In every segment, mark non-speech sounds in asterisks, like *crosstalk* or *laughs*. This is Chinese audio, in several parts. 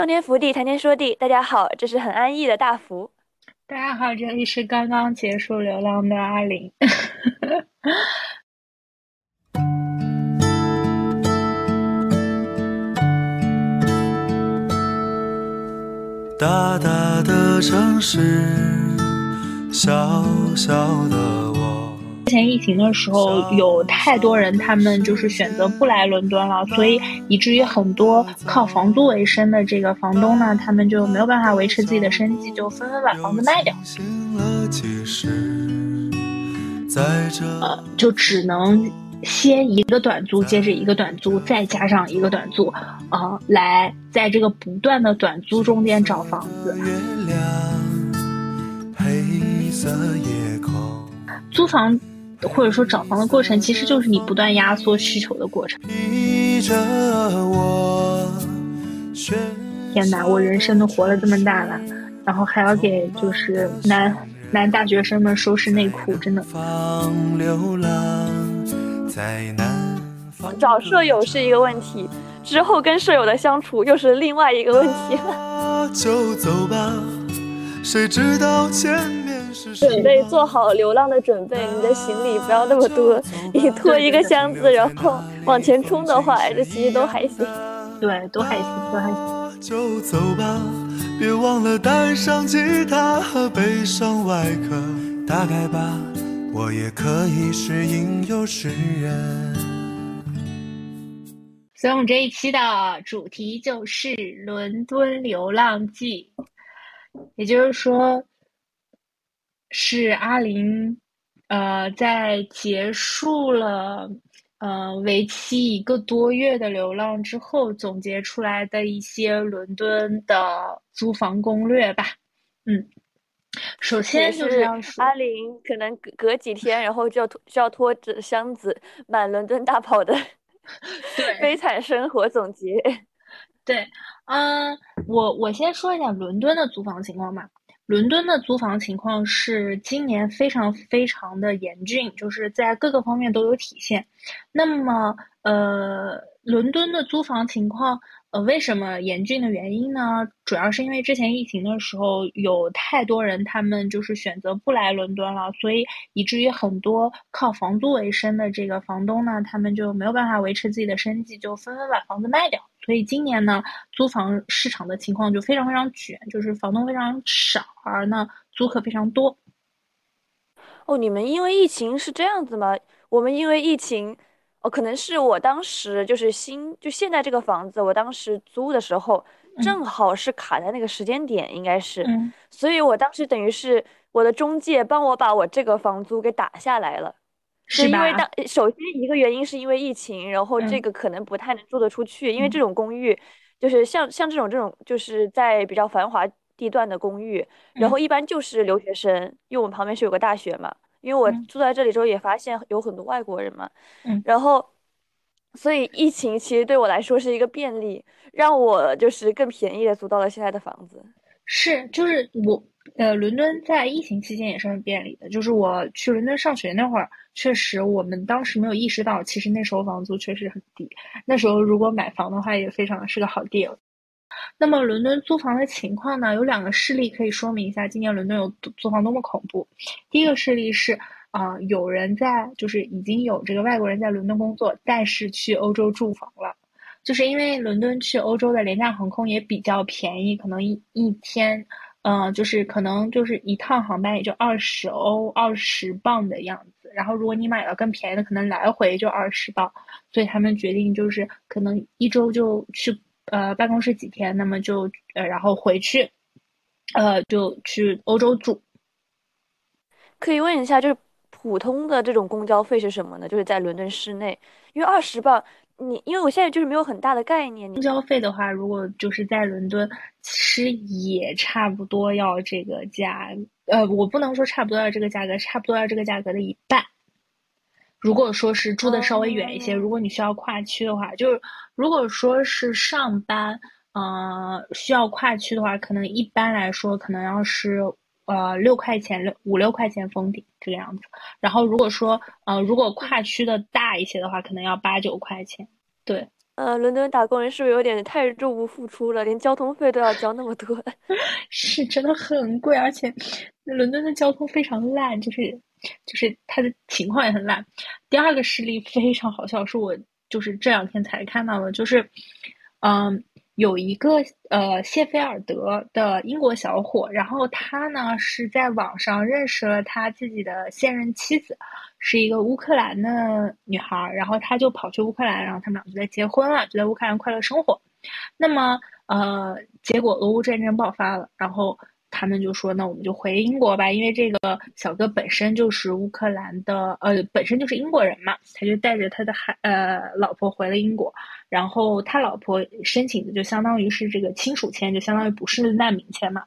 洞天福地，谈天说地。大家好，这是很安逸的大福。大家好，这里是刚刚结束流浪的阿玲。大大的城市，小小的。之前疫情的时候，有太多人，他们就是选择不来伦敦了，所以以至于很多靠房租为生的这个房东呢，他们就没有办法维持自己的生计，就纷纷把房子卖掉。呃，就只能先一个短租，接着一个短租，再加上一个短租，啊，来在这个不断的短租中间找房子。租房。或者说找房的过程，其实就是你不断压缩需求的过程。天哪，我人生都活了这么大了，然后还要给就是男男大学生们收拾内裤，真的。找舍友是一个问题，之后跟舍友的相处又是另外一个问题了。就走吧，谁知道前面。准备做好流浪的准备，你的行李不要那么多，你拖一个箱子，然后往前冲的话，这其实都还行。对，都还行，都还行。就走吧，别忘了带上吉他和悲伤外壳。大概吧，我也可以是吟游诗人。所以，我们这一期的主题就是《伦敦流浪记》，也就是说。是阿林，呃，在结束了呃为期一个多月的流浪之后，总结出来的一些伦敦的租房攻略吧。嗯，首先就是阿林可能隔隔几天，然后就要拖就要拖着箱子满伦敦大跑的 *laughs* 悲惨生活总结。*laughs* 对，嗯，我我先说一下伦敦的租房情况吧。伦敦的租房情况是今年非常非常的严峻，就是在各个方面都有体现。那么，呃，伦敦的租房情况。呃，为什么严峻的原因呢？主要是因为之前疫情的时候，有太多人他们就是选择不来伦敦了，所以以至于很多靠房租为生的这个房东呢，他们就没有办法维持自己的生计，就纷纷把房子卖掉。所以今年呢，租房市场的情况就非常非常卷，就是房东非常少，而呢租客非常多。哦，你们因为疫情是这样子吗？我们因为疫情。哦，可能是我当时就是新，就现在这个房子，我当时租的时候正好是卡在那个时间点，应该是，所以我当时等于是我的中介帮我把我这个房租给打下来了，是因为当首先一个原因是因为疫情，然后这个可能不太能住得出去，因为这种公寓就是像像这种这种就是在比较繁华地段的公寓，然后一般就是留学生，因为我们旁边是有个大学嘛。因为我住在这里之后，也发现有很多外国人嘛，嗯，然后，所以疫情其实对我来说是一个便利，让我就是更便宜的租到了现在的房子。是，就是我，呃，伦敦在疫情期间也是很便利的。就是我去伦敦上学那会儿，确实我们当时没有意识到，其实那时候房租确实很低。那时候如果买房的话，也非常是个好 deal。那么伦敦租房的情况呢？有两个事例可以说明一下今年伦敦有租房多么恐怖。第一个事例是啊，有人在就是已经有这个外国人在伦敦工作，但是去欧洲住房了，就是因为伦敦去欧洲的廉价航空也比较便宜，可能一一天，嗯，就是可能就是一趟航班也就二十欧二十磅的样子。然后如果你买了更便宜的，可能来回就二十磅，所以他们决定就是可能一周就去。呃，办公室几天，那么就呃，然后回去，呃，就去欧洲住。可以问一下，就是普通的这种公交费是什么呢？就是在伦敦市内，因为二十磅，你因为我现在就是没有很大的概念。公交费的话，如果就是在伦敦，其实也差不多要这个价，呃，我不能说差不多要这个价格，差不多要这个价格的一半。如果说是住的稍微远一些，如果你需要跨区的话，就是如果说是上班，呃，需要跨区的话，可能一般来说可能要是呃六块钱六五六块钱封顶这个样子。然后如果说呃如果跨区的大一些的话，可能要八九块钱。对，呃，伦敦打工人是不是有点太入不敷出了？连交通费都要交那么多？*laughs* 是真的很贵，而且伦敦的交通非常烂，就是就是它的情况也很烂。第二个事例非常好笑，是我就是这两天才看到的，就是嗯。有一个呃谢菲尔德的英国小伙，然后他呢是在网上认识了他自己的现任妻子，是一个乌克兰的女孩，然后他就跑去乌克兰，然后他们俩就在结婚了，就在乌克兰快乐生活。那么呃，结果俄乌战争爆发了，然后。他们就说：“那我们就回英国吧，因为这个小哥本身就是乌克兰的，呃，本身就是英国人嘛。他就带着他的孩呃老婆回了英国，然后他老婆申请的就相当于是这个亲属签，就相当于不是难民签嘛。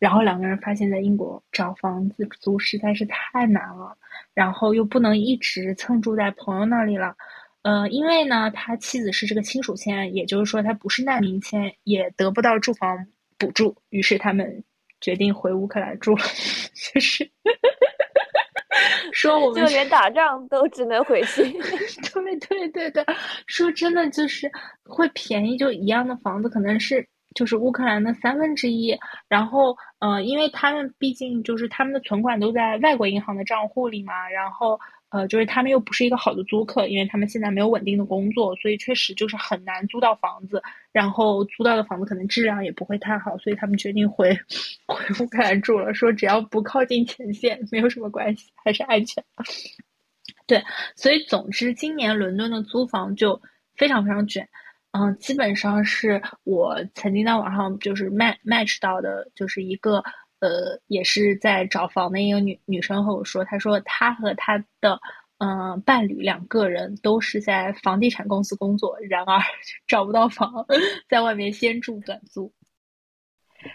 然后两个人发现，在英国找房子租实在是太难了，然后又不能一直蹭住在朋友那里了，呃，因为呢，他妻子是这个亲属签，也就是说他不是难民签，也得不到住房。”补助，于是他们决定回乌克兰住了。*laughs* 就是 *laughs* 说，我们就连打仗都只能回去。*laughs* 对对对对，说真的，就是会便宜，就一样的房子可能是就是乌克兰的三分之一。然后，呃，因为他们毕竟就是他们的存款都在外国银行的账户里嘛，然后。呃，就是他们又不是一个好的租客，因为他们现在没有稳定的工作，所以确实就是很难租到房子。然后租到的房子可能质量也不会太好，所以他们决定回回乌克兰住了。说只要不靠近前线，没有什么关系，还是安全。*laughs* 对，所以总之，今年伦敦的租房就非常非常卷。嗯，基本上是我曾经在网上就是 match match 到的，就是一个。呃，也是在找房的一个女女生和我说，她说她和她的嗯伴侣两个人都是在房地产公司工作，然而 *laughs* 找不到房，在外面先住短租。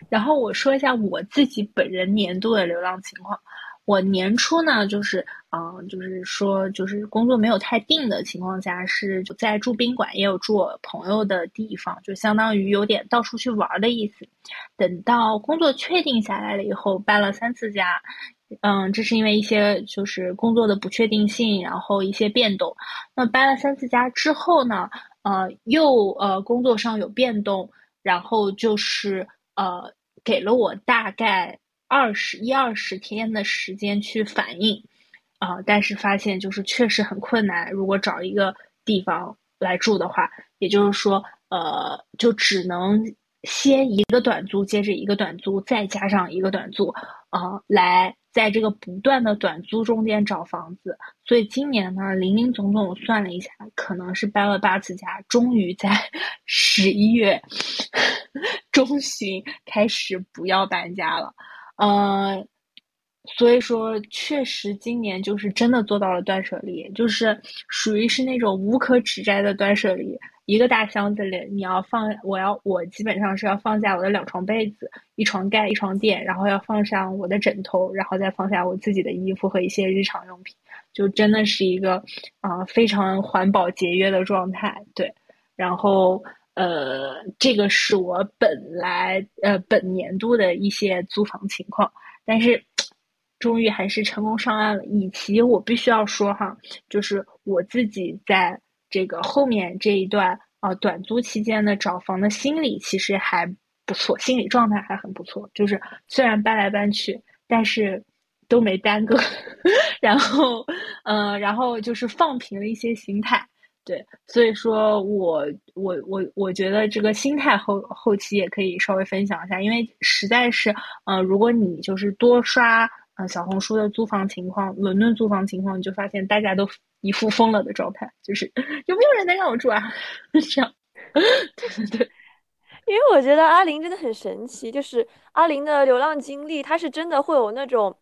然后我说一下我自己本人年度的流浪情况。我年初呢，就是嗯，就是说，就是工作没有太定的情况下，是就在住宾馆，也有住我朋友的地方，就相当于有点到处去玩的意思。等到工作确定下来了以后，搬了三次家，嗯，这是因为一些就是工作的不确定性，然后一些变动。那搬了三次家之后呢，呃，又呃工作上有变动，然后就是呃给了我大概。二十一二十天的时间去反应，啊，但是发现就是确实很困难。如果找一个地方来住的话，也就是说，呃，就只能先一个短租，接着一个短租，再加上一个短租，啊，来在这个不断的短租中间找房子。所以今年呢，零零总总算了一下，可能是搬了八次家，终于在 *laughs* 十一月 *laughs* 中旬开始不要搬家了。嗯，所以说确实今年就是真的做到了断舍离，就是属于是那种无可指摘的断舍离。一个大箱子里，你要放，我要我基本上是要放下我的两床被子、一床盖、一床垫，然后要放上我的枕头，然后再放下我自己的衣服和一些日常用品，就真的是一个啊非常环保节约的状态。对，然后。呃，这个是我本来呃本年度的一些租房情况，但是终于还是成功上岸了。以及我必须要说哈，就是我自己在这个后面这一段啊短租期间的找房的心理其实还不错，心理状态还很不错。就是虽然搬来搬去，但是都没耽搁，*laughs* 然后嗯，然后就是放平了一些心态。对，所以说我我我我觉得这个心态后后期也可以稍微分享一下，因为实在是，呃，如果你就是多刷呃小红书的租房情况，伦敦租房情况，你就发现大家都一副疯了的状态，就是有没有人能让我住啊？*laughs* 这样，对 *laughs* 对对，*laughs* 因为我觉得阿林真的很神奇，就是阿林的流浪经历，他是真的会有那种，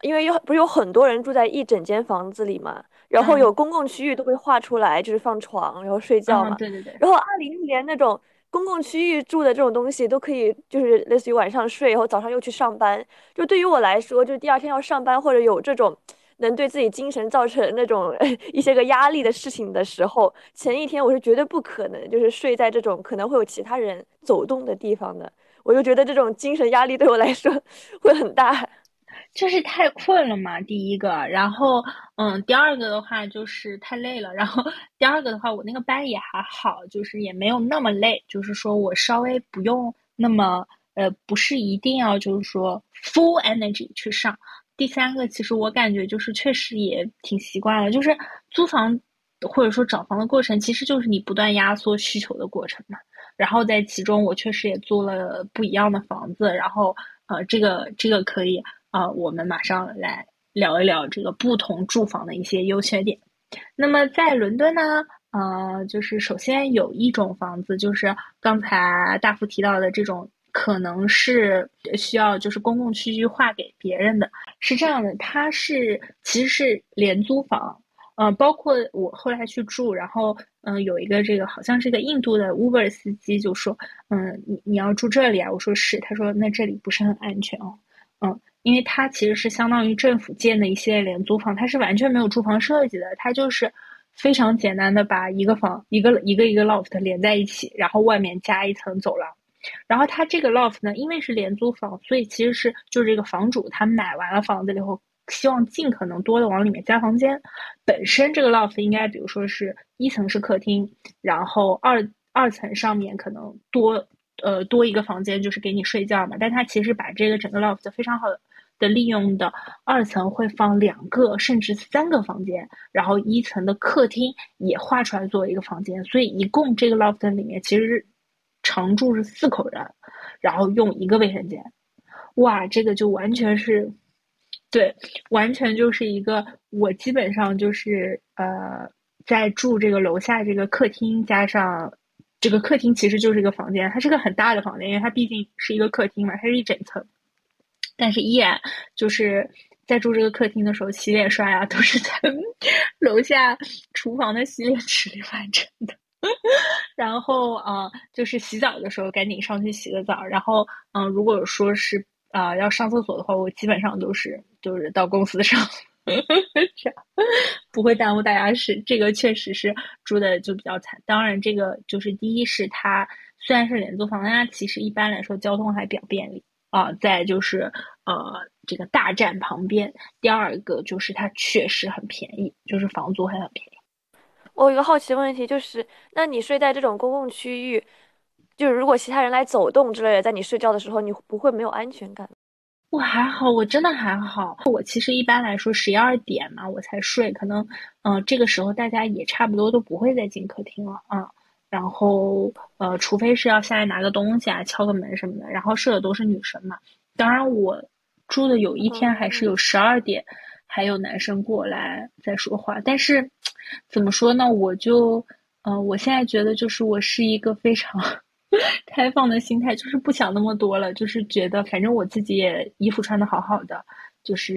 因为有不是有很多人住在一整间房子里嘛。然后有公共区域都会画出来，就是放床，然后睡觉嘛。对对对。然后阿林连那种公共区域住的这种东西都可以，就是类似于晚上睡，然后早上又去上班。就对于我来说，就是第二天要上班或者有这种能对自己精神造成那种 *laughs* 一些个压力的事情的时候，前一天我是绝对不可能就是睡在这种可能会有其他人走动的地方的。我就觉得这种精神压力对我来说 *laughs* 会很大。就是太困了嘛，第一个，然后嗯，第二个的话就是太累了，然后第二个的话，我那个班也还好，就是也没有那么累，就是说我稍微不用那么呃，不是一定要就是说 full energy 去上。第三个，其实我感觉就是确实也挺习惯了，就是租房或者说找房的过程，其实就是你不断压缩需求的过程嘛。然后在其中，我确实也租了不一样的房子，然后呃，这个这个可以。啊，我们马上来聊一聊这个不同住房的一些优缺点。那么在伦敦呢，呃，就是首先有一种房子，就是刚才大福提到的这种，可能是需要就是公共区域划给别人的，是这样的，它是其实是廉租房，嗯，包括我后来去住，然后嗯，有一个这个好像是个印度的 Uber 司机就说，嗯，你你要住这里啊？我说是，他说那这里不是很安全哦，嗯。因为它其实是相当于政府建的一系列廉租房，它是完全没有住房设计的，它就是非常简单的把一个房一个一个一个 loft 连在一起，然后外面加一层走廊。然后它这个 loft 呢，因为是廉租房，所以其实是就是这个房主他买完了房子以后，希望尽可能多的往里面加房间。本身这个 loft 应该比如说是一层是客厅，然后二二层上面可能多呃多一个房间就是给你睡觉嘛，但它其实把这个整个 loft 非常好的。利用的二层会放两个甚至三个房间，然后一层的客厅也划出来作为一个房间，所以一共这个 loft 里面其实常住是四口人，然后用一个卫生间，哇，这个就完全是，对，完全就是一个我基本上就是呃在住这个楼下这个客厅加上这个客厅其实就是一个房间，它是个很大的房间，因为它毕竟是一个客厅嘛，它是一整层。但是依然就是在住这个客厅的时候，洗脸刷牙都是在 *laughs* 楼下厨房的洗脸池里完成的。然后啊，就是洗澡的时候赶紧上去洗个澡。然后嗯，如果说是啊要上厕所的话，我基本上都是就是到公司上，*laughs* 不会耽误大家事。这个确实是住的就比较惨。当然，这个就是第一是它虽然是廉租房，但它其实一般来说交通还比较便利。啊，再就是呃，这个大站旁边。第二个就是它确实很便宜，就是房租还很便宜。我有一个好奇的问题，就是那你睡在这种公共区域，就是如果其他人来走动之类的，在你睡觉的时候，你不会没有安全感？我还好，我真的还好。我其实一般来说十一二点嘛我才睡，可能嗯这个时候大家也差不多都不会再进客厅了啊。然后，呃，除非是要下来拿个东西啊、敲个门什么的。然后睡的都是女生嘛。当然，我住的有一天还是有十二点，还有男生过来在说话。但是，怎么说呢？我就，嗯，我现在觉得就是我是一个非常 *laughs* 开放的心态，就是不想那么多了，就是觉得反正我自己也衣服穿的好好的，就是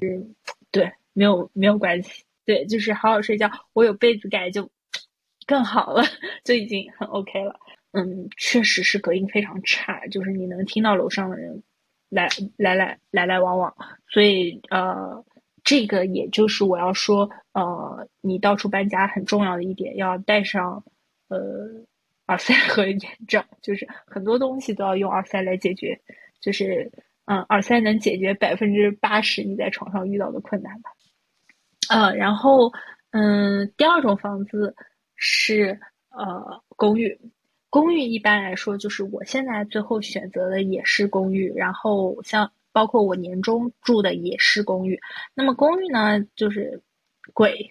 对，没有没有关系，对，就是好好睡觉。我有被子盖就。更好了，就已经很 OK 了。嗯，确实是隔音非常差，就是你能听到楼上的人来来来来来往往。所以呃，这个也就是我要说，呃，你到处搬家很重要的一点，要带上呃耳塞和眼罩，就是很多东西都要用耳塞来解决。就是嗯，耳塞能解决百分之八十你在床上遇到的困难吧。呃，然后嗯，第二种房子。是呃公寓，公寓一般来说就是我现在最后选择的也是公寓，然后像包括我年终住的也是公寓。那么公寓呢就是贵，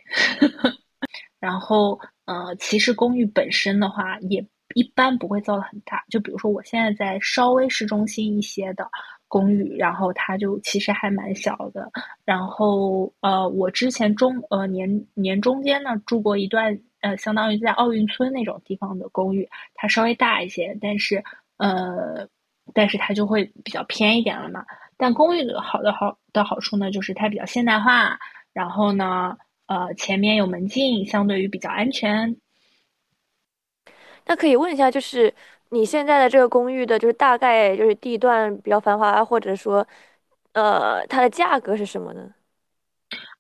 *laughs* 然后呃其实公寓本身的话也一般不会造的很大，就比如说我现在在稍微市中心一些的公寓，然后它就其实还蛮小的。然后呃我之前中呃年年中间呢住过一段。呃，相当于在奥运村那种地方的公寓，它稍微大一些，但是呃，但是它就会比较偏一点了嘛。但公寓的好的好的好处呢，就是它比较现代化，然后呢，呃，前面有门禁，相对于比较安全。那可以问一下，就是你现在的这个公寓的，就是大概就是地段比较繁华，或者说，呃，它的价格是什么呢？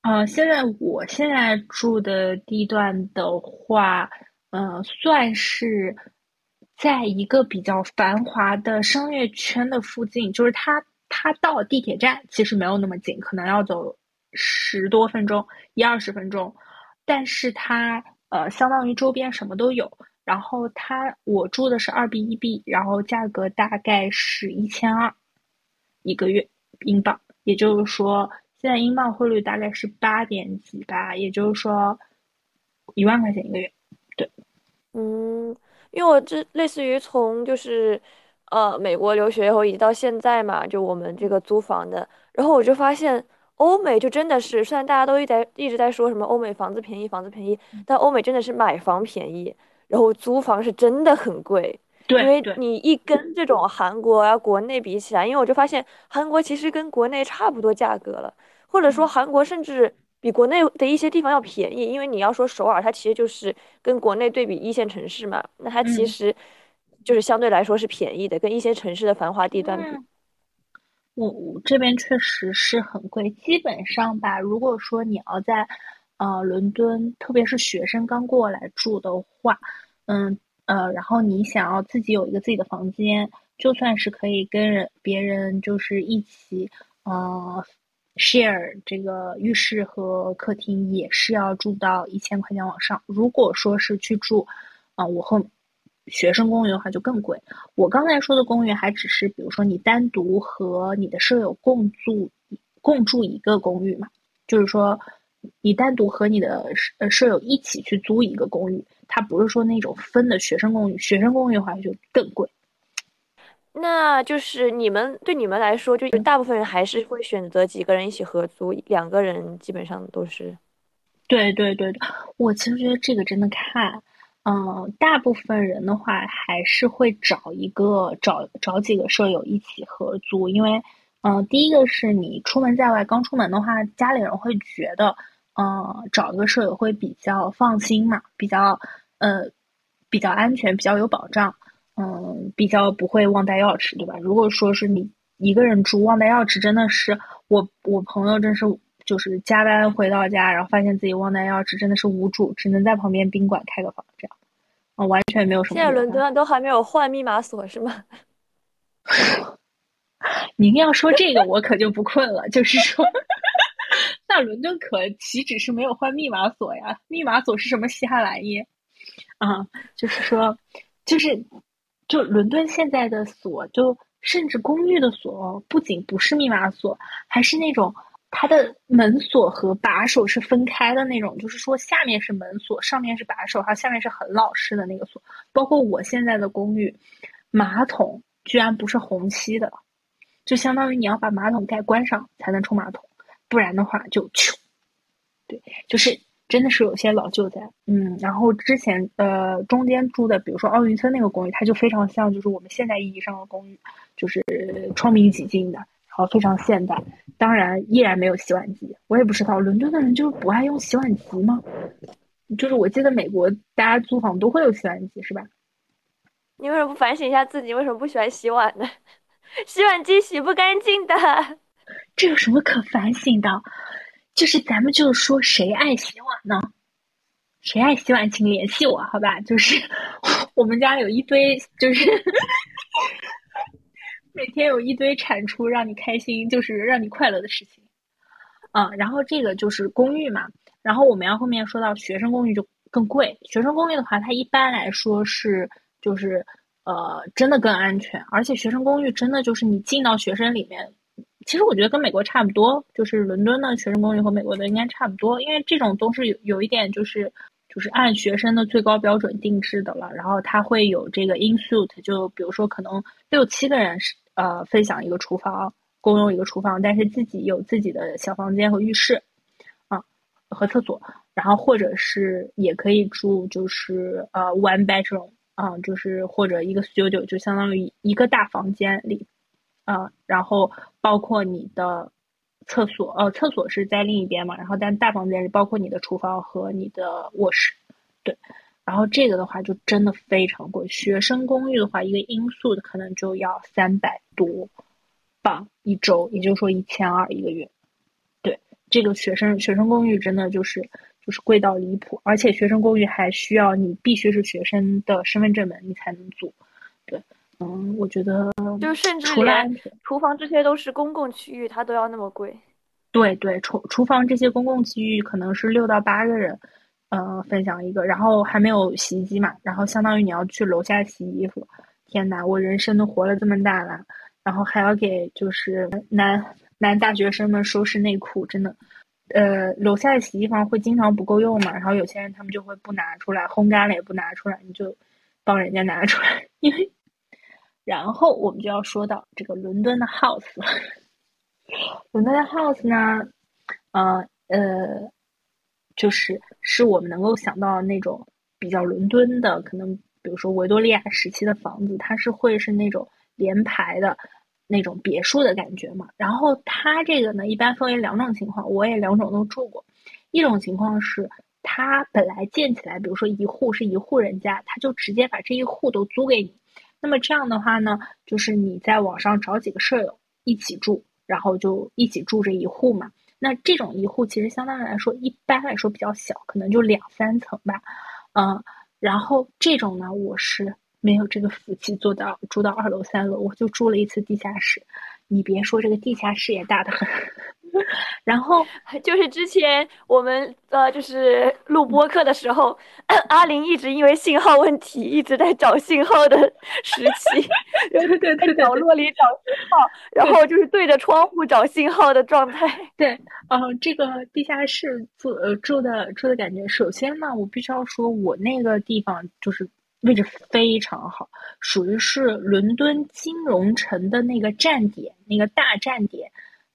呃，现在我现在住的地段的话，呃，算是在一个比较繁华的商业圈的附近，就是它它到地铁站其实没有那么近，可能要走十多分钟，一二十分钟。但是它呃，相当于周边什么都有。然后它我住的是二 B 一 B，然后价格大概是一千二一个月英镑，也就是说现在英镑汇率大概是八点几吧，也就是说一万块钱一个月。对，嗯，因为我这类似于从就是呃美国留学以后一直到现在嘛，就我们这个租房的，然后我就发现欧美就真的是，虽然大家都一在一直在说什么欧美房子便宜，房子便宜，但欧美真的是买房便宜。然后租房是真的很贵，对，因为你一跟这种韩国啊国内比起来，因为我就发现韩国其实跟国内差不多价格了，或者说韩国甚至比国内的一些地方要便宜，因为你要说首尔，它其实就是跟国内对比一线城市嘛，那它其实就是相对来说是便宜的，跟一些城市的繁华地段比。我我我这边确实是很贵，基本上吧，如果说你要在。呃，伦敦，特别是学生刚过来住的话，嗯呃，然后你想要自己有一个自己的房间，就算是可以跟人别人就是一起，呃，share 这个浴室和客厅，也是要住到一千块钱往上。如果说是去住，啊，我和学生公寓的话就更贵。我刚才说的公寓还只是，比如说你单独和你的舍友共住共住一个公寓嘛，就是说。你单独和你的呃舍友一起去租一个公寓，它不是说那种分的学生公寓。学生公寓的话就更贵。那就是你们对你们来说，就大部分人还是会选择几个人一起合租，两个人基本上都是。对对对对，我其实觉得这个真的看，嗯，大部分人的话还是会找一个找找几个舍友一起合租，因为嗯，第一个是你出门在外刚出门的话，家里人会觉得。嗯，找一个舍友会比较放心嘛，比较呃比较安全，比较有保障，嗯，比较不会忘带钥匙，对吧？如果说是你一个人住忘带钥匙，真的是我我朋友真是就是加班回到家，然后发现自己忘带钥匙，真的是无助，只能在旁边宾馆开个房这样，啊，完全没有什么。现在伦敦都还没有换密码锁是吗？*laughs* 您要说这个，我可就不困了，就是说。*laughs* 那伦敦可岂止是没有换密码锁呀？密码锁是什么稀罕玩意？啊，就是说，就是，就伦敦现在的锁，就甚至公寓的锁，不仅不是密码锁，还是那种它的门锁和把手是分开的那种，就是说下面是门锁，上面是把手，它下面是很老式的那个锁。包括我现在的公寓，马桶居然不是虹吸的，就相当于你要把马桶盖关上才能冲马桶。不然的话就穷，对，就是真的是有些老旧在，嗯，然后之前呃中间住的，比如说奥运村那个公寓，它就非常像就是我们现代意义上的公寓，就是窗明几净的，然后非常现代，当然依然没有洗碗机。我也不知道伦敦的人就是不爱用洗碗机吗？就是我记得美国大家租房都会有洗碗机是吧？你为什么不反省一下自己？为什么不喜欢洗碗呢？*laughs* 洗碗机洗不干净的。这有什么可反省的？就是咱们就是说，谁爱洗碗呢？谁爱洗碗，请联系我，好吧？就是 *laughs* 我们家有一堆，就是每天有一堆产出，让你开心，就是让你快乐的事情。嗯，然后这个就是公寓嘛。然后我们要后面说到学生公寓就更贵。学生公寓的话，它一般来说是就是呃，真的更安全，而且学生公寓真的就是你进到学生里面。其实我觉得跟美国差不多，就是伦敦的学生公寓和美国的应该差不多，因为这种都是有有一点就是就是按学生的最高标准定制的了。然后它会有这个 insuit，就比如说可能六七个人是呃分享一个厨房，共用一个厨房，但是自己有自己的小房间和浴室啊和厕所，然后或者是也可以住就是呃 one bedroom 啊，就是或者一个 studio，就相当于一个大房间里。啊，然后包括你的厕所，呃，厕所是在另一边嘛，然后但大房间里包括你的厨房和你的卧室，对，然后这个的话就真的非常贵。学生公寓的话，一个因素的可能就要三百多镑一周，也就是说一千二一个月。对，这个学生学生公寓真的就是就是贵到离谱，而且学生公寓还需要你必须是学生的身份证门你才能租，对。嗯，我觉得就甚至除了厨房这些都是公共区域，它都要那么贵。对对，厨厨房这些公共区域可能是六到八个人，呃，分享一个，然后还没有洗衣机嘛，然后相当于你要去楼下洗衣服。天呐，我人生都活了这么大了，然后还要给就是男男大学生们收拾内裤，真的，呃，楼下的洗衣房会经常不够用嘛，然后有些人他们就会不拿出来，烘干了也不拿出来，你就帮人家拿出来，因为，然后我们就要说到这个伦敦的 house。*laughs* 伦敦的 house 呢，呃呃，就是是我们能够想到的那种比较伦敦的，可能比如说维多利亚时期的房子，它是会是那种连排的那种别墅的感觉嘛。然后它这个呢，一般分为两种情况，我也两种都住过。一种情况是它本来建起来，比如说一户是一户人家，他就直接把这一户都租给你。那么这样的话呢，就是你在网上找几个舍友一起住。然后就一起住这一户嘛，那这种一户其实相对来说，一般来说比较小，可能就两三层吧，嗯，然后这种呢，我是没有这个福气做到住到二楼三楼，我就住了一次地下室。你别说，这个地下室也大得很。然后 *laughs* 就是之前我们呃，就是录播课的时候，*clears throat* 阿林一直因为信号问题一直在找信号的时期，*laughs* 对对对，在角落里找信号，然后就是对着窗户找信号的状态。对，呃，这个地下室住呃住的住的感觉，首先呢，我必须要说，我那个地方就是位置非常好，属于是伦敦金融城的那个站点，那个大站点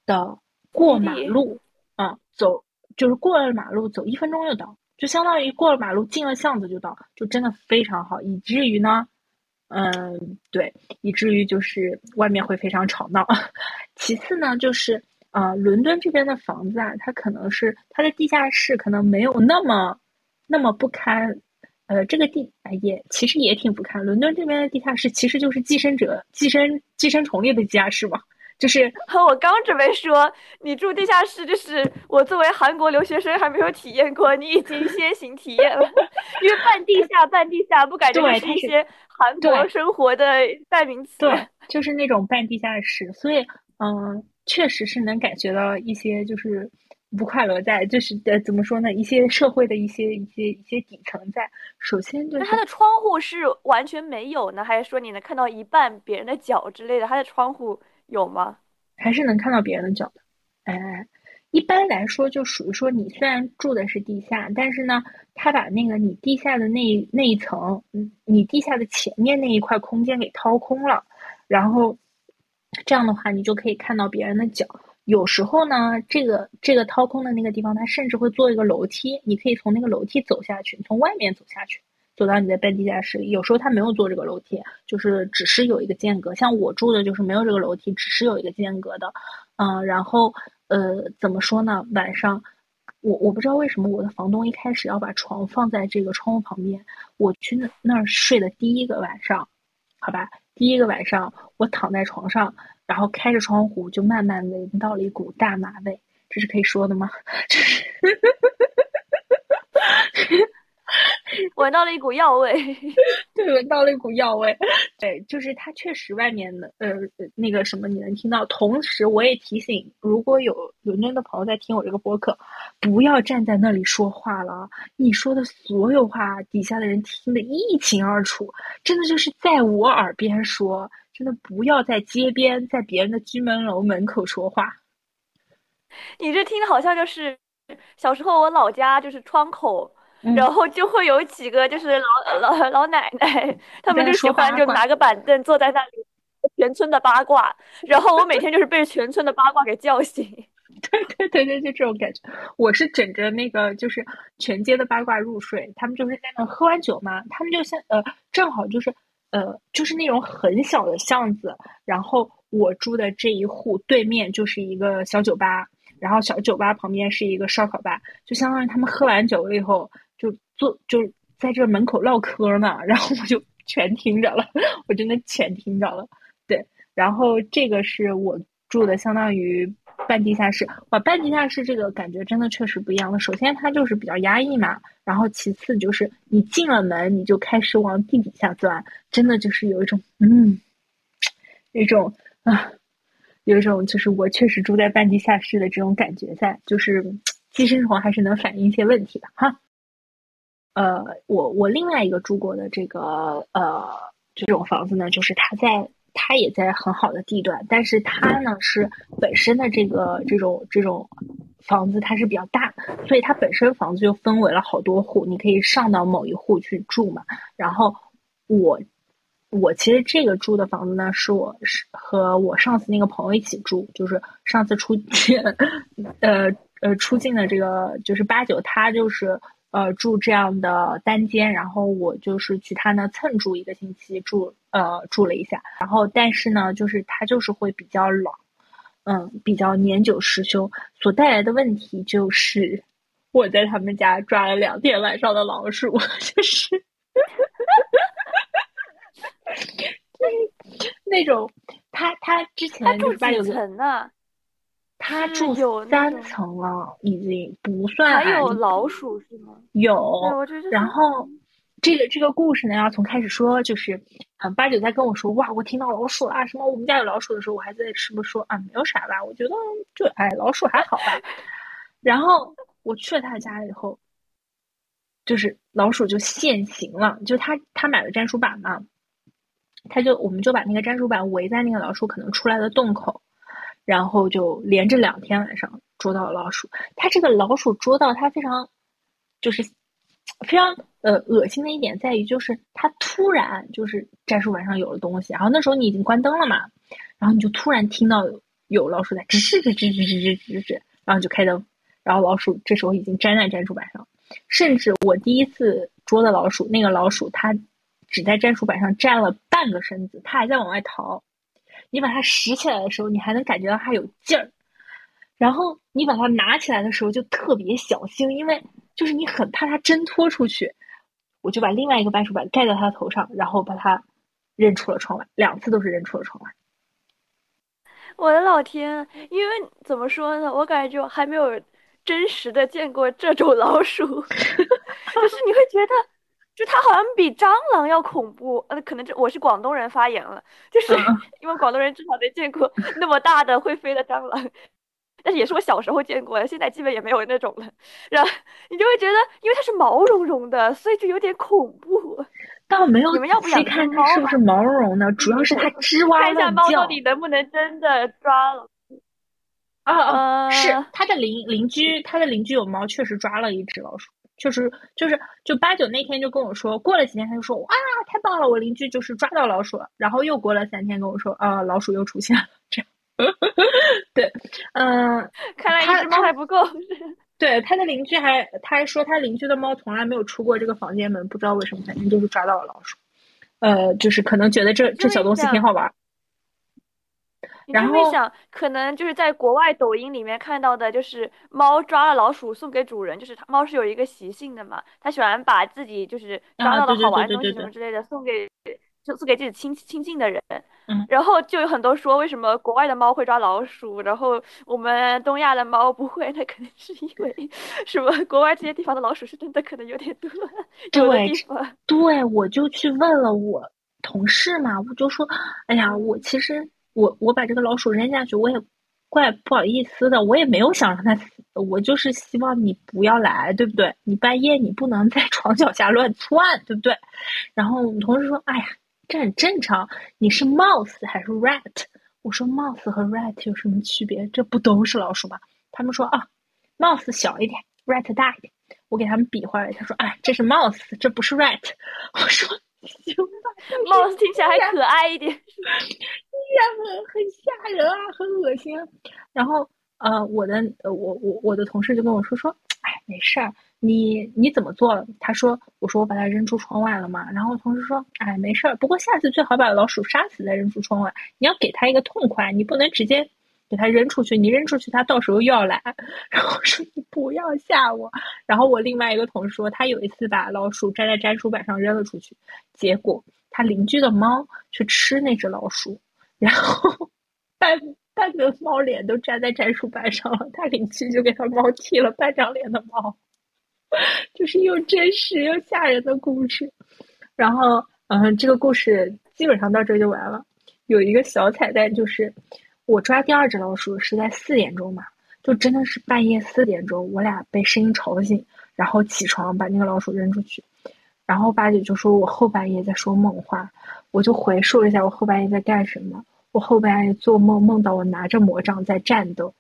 的。过马路，啊，走就是过了马路，走一分钟就到，就相当于过了马路进了巷子就到，就真的非常好。以至于呢，嗯，对，以至于就是外面会非常吵闹。*laughs* 其次呢，就是呃，伦敦这边的房子啊，它可能是它的地下室可能没有那么那么不堪，呃，这个地也其实也挺不堪。伦敦这边的地下室其实就是寄生者、寄生寄生虫类的地下室嘛。就是我刚准备说，你住地下室，就是我作为韩国留学生还没有体验过，你已经先行体验了。*laughs* 因为半地下，半地下不感觉是一些韩国生活的代名词。对，就是那种半地下室，所以嗯，确实是能感觉到一些就是不快乐在，就是呃怎么说呢，一些社会的一些一些一些底层在。首先就是它的窗户是完全没有呢，还是说你能看到一半别人的脚之类的？它的窗户。有吗？还是能看到别人的脚的。哎，一般来说就属于说，你虽然住的是地下，但是呢，他把那个你地下的那那一层，嗯，你地下的前面那一块空间给掏空了，然后这样的话，你就可以看到别人的脚。有时候呢，这个这个掏空的那个地方，它甚至会做一个楼梯，你可以从那个楼梯走下去，从外面走下去。走到你的半地下室里，有时候他没有做这个楼梯，就是只是有一个间隔。像我住的就是没有这个楼梯，只是有一个间隔的。嗯，然后呃，怎么说呢？晚上我我不知道为什么我的房东一开始要把床放在这个窗户旁边。我去那那儿睡的第一个晚上，好吧，第一个晚上我躺在床上，然后开着窗户，就慢慢闻到了一股大麻味。这是可以说的吗？*laughs* 就是。*laughs* *laughs* 闻到了一股药味，*laughs* 对，闻到了一股药味，对，就是它确实外面的，呃，那个什么你能听到。同时，我也提醒，如果有伦敦的朋友在听我这个播客，不要站在那里说话了，你说的所有话，底下的人听得一清二楚，真的就是在我耳边说，真的不要在街边，在别人的居民楼门口说话。你这听的好像就是小时候我老家就是窗口。然后就会有几个就是老老老奶奶，他们就喜欢就拿个板凳坐在那里，全村的八卦。然后我每天就是被全村的八卦给叫醒。*laughs* 对对对对，就这种感觉。我是枕着那个就是全街的八卦入睡。他们就是在那喝完酒嘛，他们就像呃，正好就是呃，就是那种很小的巷子。然后我住的这一户对面就是一个小酒吧，然后小酒吧旁边是一个烧烤吧，就相当于他们喝完酒了以后。坐就在这门口唠嗑呢，然后我就全听着了，*laughs* 我真的全听着了。对，然后这个是我住的，相当于半地下室。哇，半地下室这个感觉真的确实不一样了。首先它就是比较压抑嘛，然后其次就是你进了门，你就开始往地底下钻，真的就是有一种嗯有一种啊，有一种就是我确实住在半地下室的这种感觉在，就是寄生虫还是能反映一些问题的哈。呃，我我另外一个住过的这个呃这种房子呢，就是它在它也在很好的地段，但是它呢是本身的这个这种这种房子它是比较大，所以它本身房子就分为了好多户，你可以上到某一户去住嘛。然后我我其实这个住的房子呢，是我是和我上次那个朋友一起住，就是上次出 *laughs* 呃呃出境的这个就是八九，他就是。呃，住这样的单间，然后我就是去他那蹭住一个星期，住呃住了一下，然后但是呢，就是他就是会比较老，嗯，比较年久失修，所带来的问题就是我在他们家抓了两天晚上的老鼠，*laughs* 就是，*laughs* 就是那种他他之前就是八九层呢。他住三层了，已经不算。还有老鼠是吗？有。然后，这个这个故事呢，要从开始说，就是，嗯，八九在跟我说，哇，我听到老鼠了，什么我们家有老鼠的时候，我还在是不是说啊，没有啥吧？我觉得就哎，老鼠还好吧。然后我去了他的家以后，就是老鼠就现形了，就他他买了粘鼠板嘛，他就我们就把那个粘鼠板围在那个老鼠可能出来的洞口。然后就连着两天晚上捉到了老鼠。它这个老鼠捉到它非常，就是非常呃恶心的一点在于，就是它突然就是粘鼠板上有了东西，然后那时候你已经关灯了嘛，然后你就突然听到有老鼠在吱吱吱吱吱吱吱吱，然后就开灯，然后老鼠这时候已经粘在粘鼠板上，甚至我第一次捉的老鼠，那个老鼠它只在粘鼠板上站了半个身子，它还在往外逃。你把它拾起来的时候，你还能感觉到它有劲儿，然后你把它拿起来的时候就特别小心，因为就是你很怕它挣脱出去。我就把另外一个半鼠板盖在它的头上，然后把它扔出了窗外，两次都是扔出了窗外。我的老天！因为怎么说呢，我感觉我还没有真实的见过这种老鼠，*laughs* 就是你会觉得。就它好像比蟑螂要恐怖，呃，可能这我是广东人发言了，就是 *laughs* 因为广东人至少没见过那么大的会飞的蟑螂，*laughs* 但是也是我小时候见过的，现在基本也没有那种了。然后你就会觉得，因为它是毛茸茸的，所以就有点恐怖。倒没有，你们要不要看它是不是毛茸茸的？主要是它吱哇乱叫。看一下猫到底能不能真的抓了。啊啊，是他的邻邻居，他的邻居有猫，确实抓了一只老鼠。就是就是就八九那天就跟我说，过了几天他就说哇太棒了，我邻居就是抓到老鼠了。然后又过了三天跟我说啊老鼠又出现了，这样。*laughs* 对，嗯，*laughs* 看来一只猫还不够。*laughs* 对，他的邻居还他还说他邻居的猫从来没有出过这个房间门，不知道为什么，反正就是抓到了老鼠。呃，就是可能觉得这这小东西挺好玩。你就会想，可能就是在国外抖音里面看到的，就是猫抓了老鼠送给主人，就是它猫是有一个习性的嘛，它喜欢把自己就是抓到的好玩的东西什么之类的送给，就送给自己亲亲近的人。然后就有很多说，为什么国外的猫会抓老鼠，然后我们东亚的猫不会？那可能是因为 *laughs* 什么？国外这些地方的老鼠是真的可能有点多，有的地方。对，我就去问了我同事嘛，我就说，哎呀，我其实。我我把这个老鼠扔下去，我也怪不好意思的，我也没有想让它死，我就是希望你不要来，对不对？你半夜你不能 *laughs* 在床脚下乱窜，对不对？然后我们同事说：“哎呀，这很正常，你是 mouse 还是 rat？” 我说：“mouse 和 rat 有什么区别？这不都是老鼠吗？”他们说：“啊，mouse 小一点，rat 大一点。”我给他们比划了，他说：“哎，这是 mouse，这不是 rat。*laughs* ”我说：“行吧，mouse 听起来还可爱一点。*laughs* ”呀，很很吓人啊，很恶心。然后，呃，我的，呃，我我我的同事就跟我说说，哎，没事儿，你你怎么做了？他说，我说我把它扔出窗外了嘛。然后同事说，哎，没事儿，不过下次最好把老鼠杀死再扔出窗外。你要给他一个痛快，你不能直接给他扔出去，你扔出去他到时候又要来。*laughs* 然后说你不要吓我。然后我另外一个同事说，他有一次把老鼠粘在粘鼠板上扔了出去，结果他邻居的猫去吃那只老鼠。然后半半个猫脸都粘在粘鼠板上了，他邻居就给他猫剃了半张脸的毛，*laughs* 就是又真实又吓人的故事。然后，嗯，这个故事基本上到这就完了。有一个小彩蛋，就是我抓第二只老鼠是在四点钟嘛，就真的是半夜四点钟，我俩被声音吵醒，然后起床把那个老鼠扔出去，然后八姐就说我后半夜在说梦话，我就回述了一下我后半夜在干什么，我后半夜做梦梦到我拿着魔杖在战斗，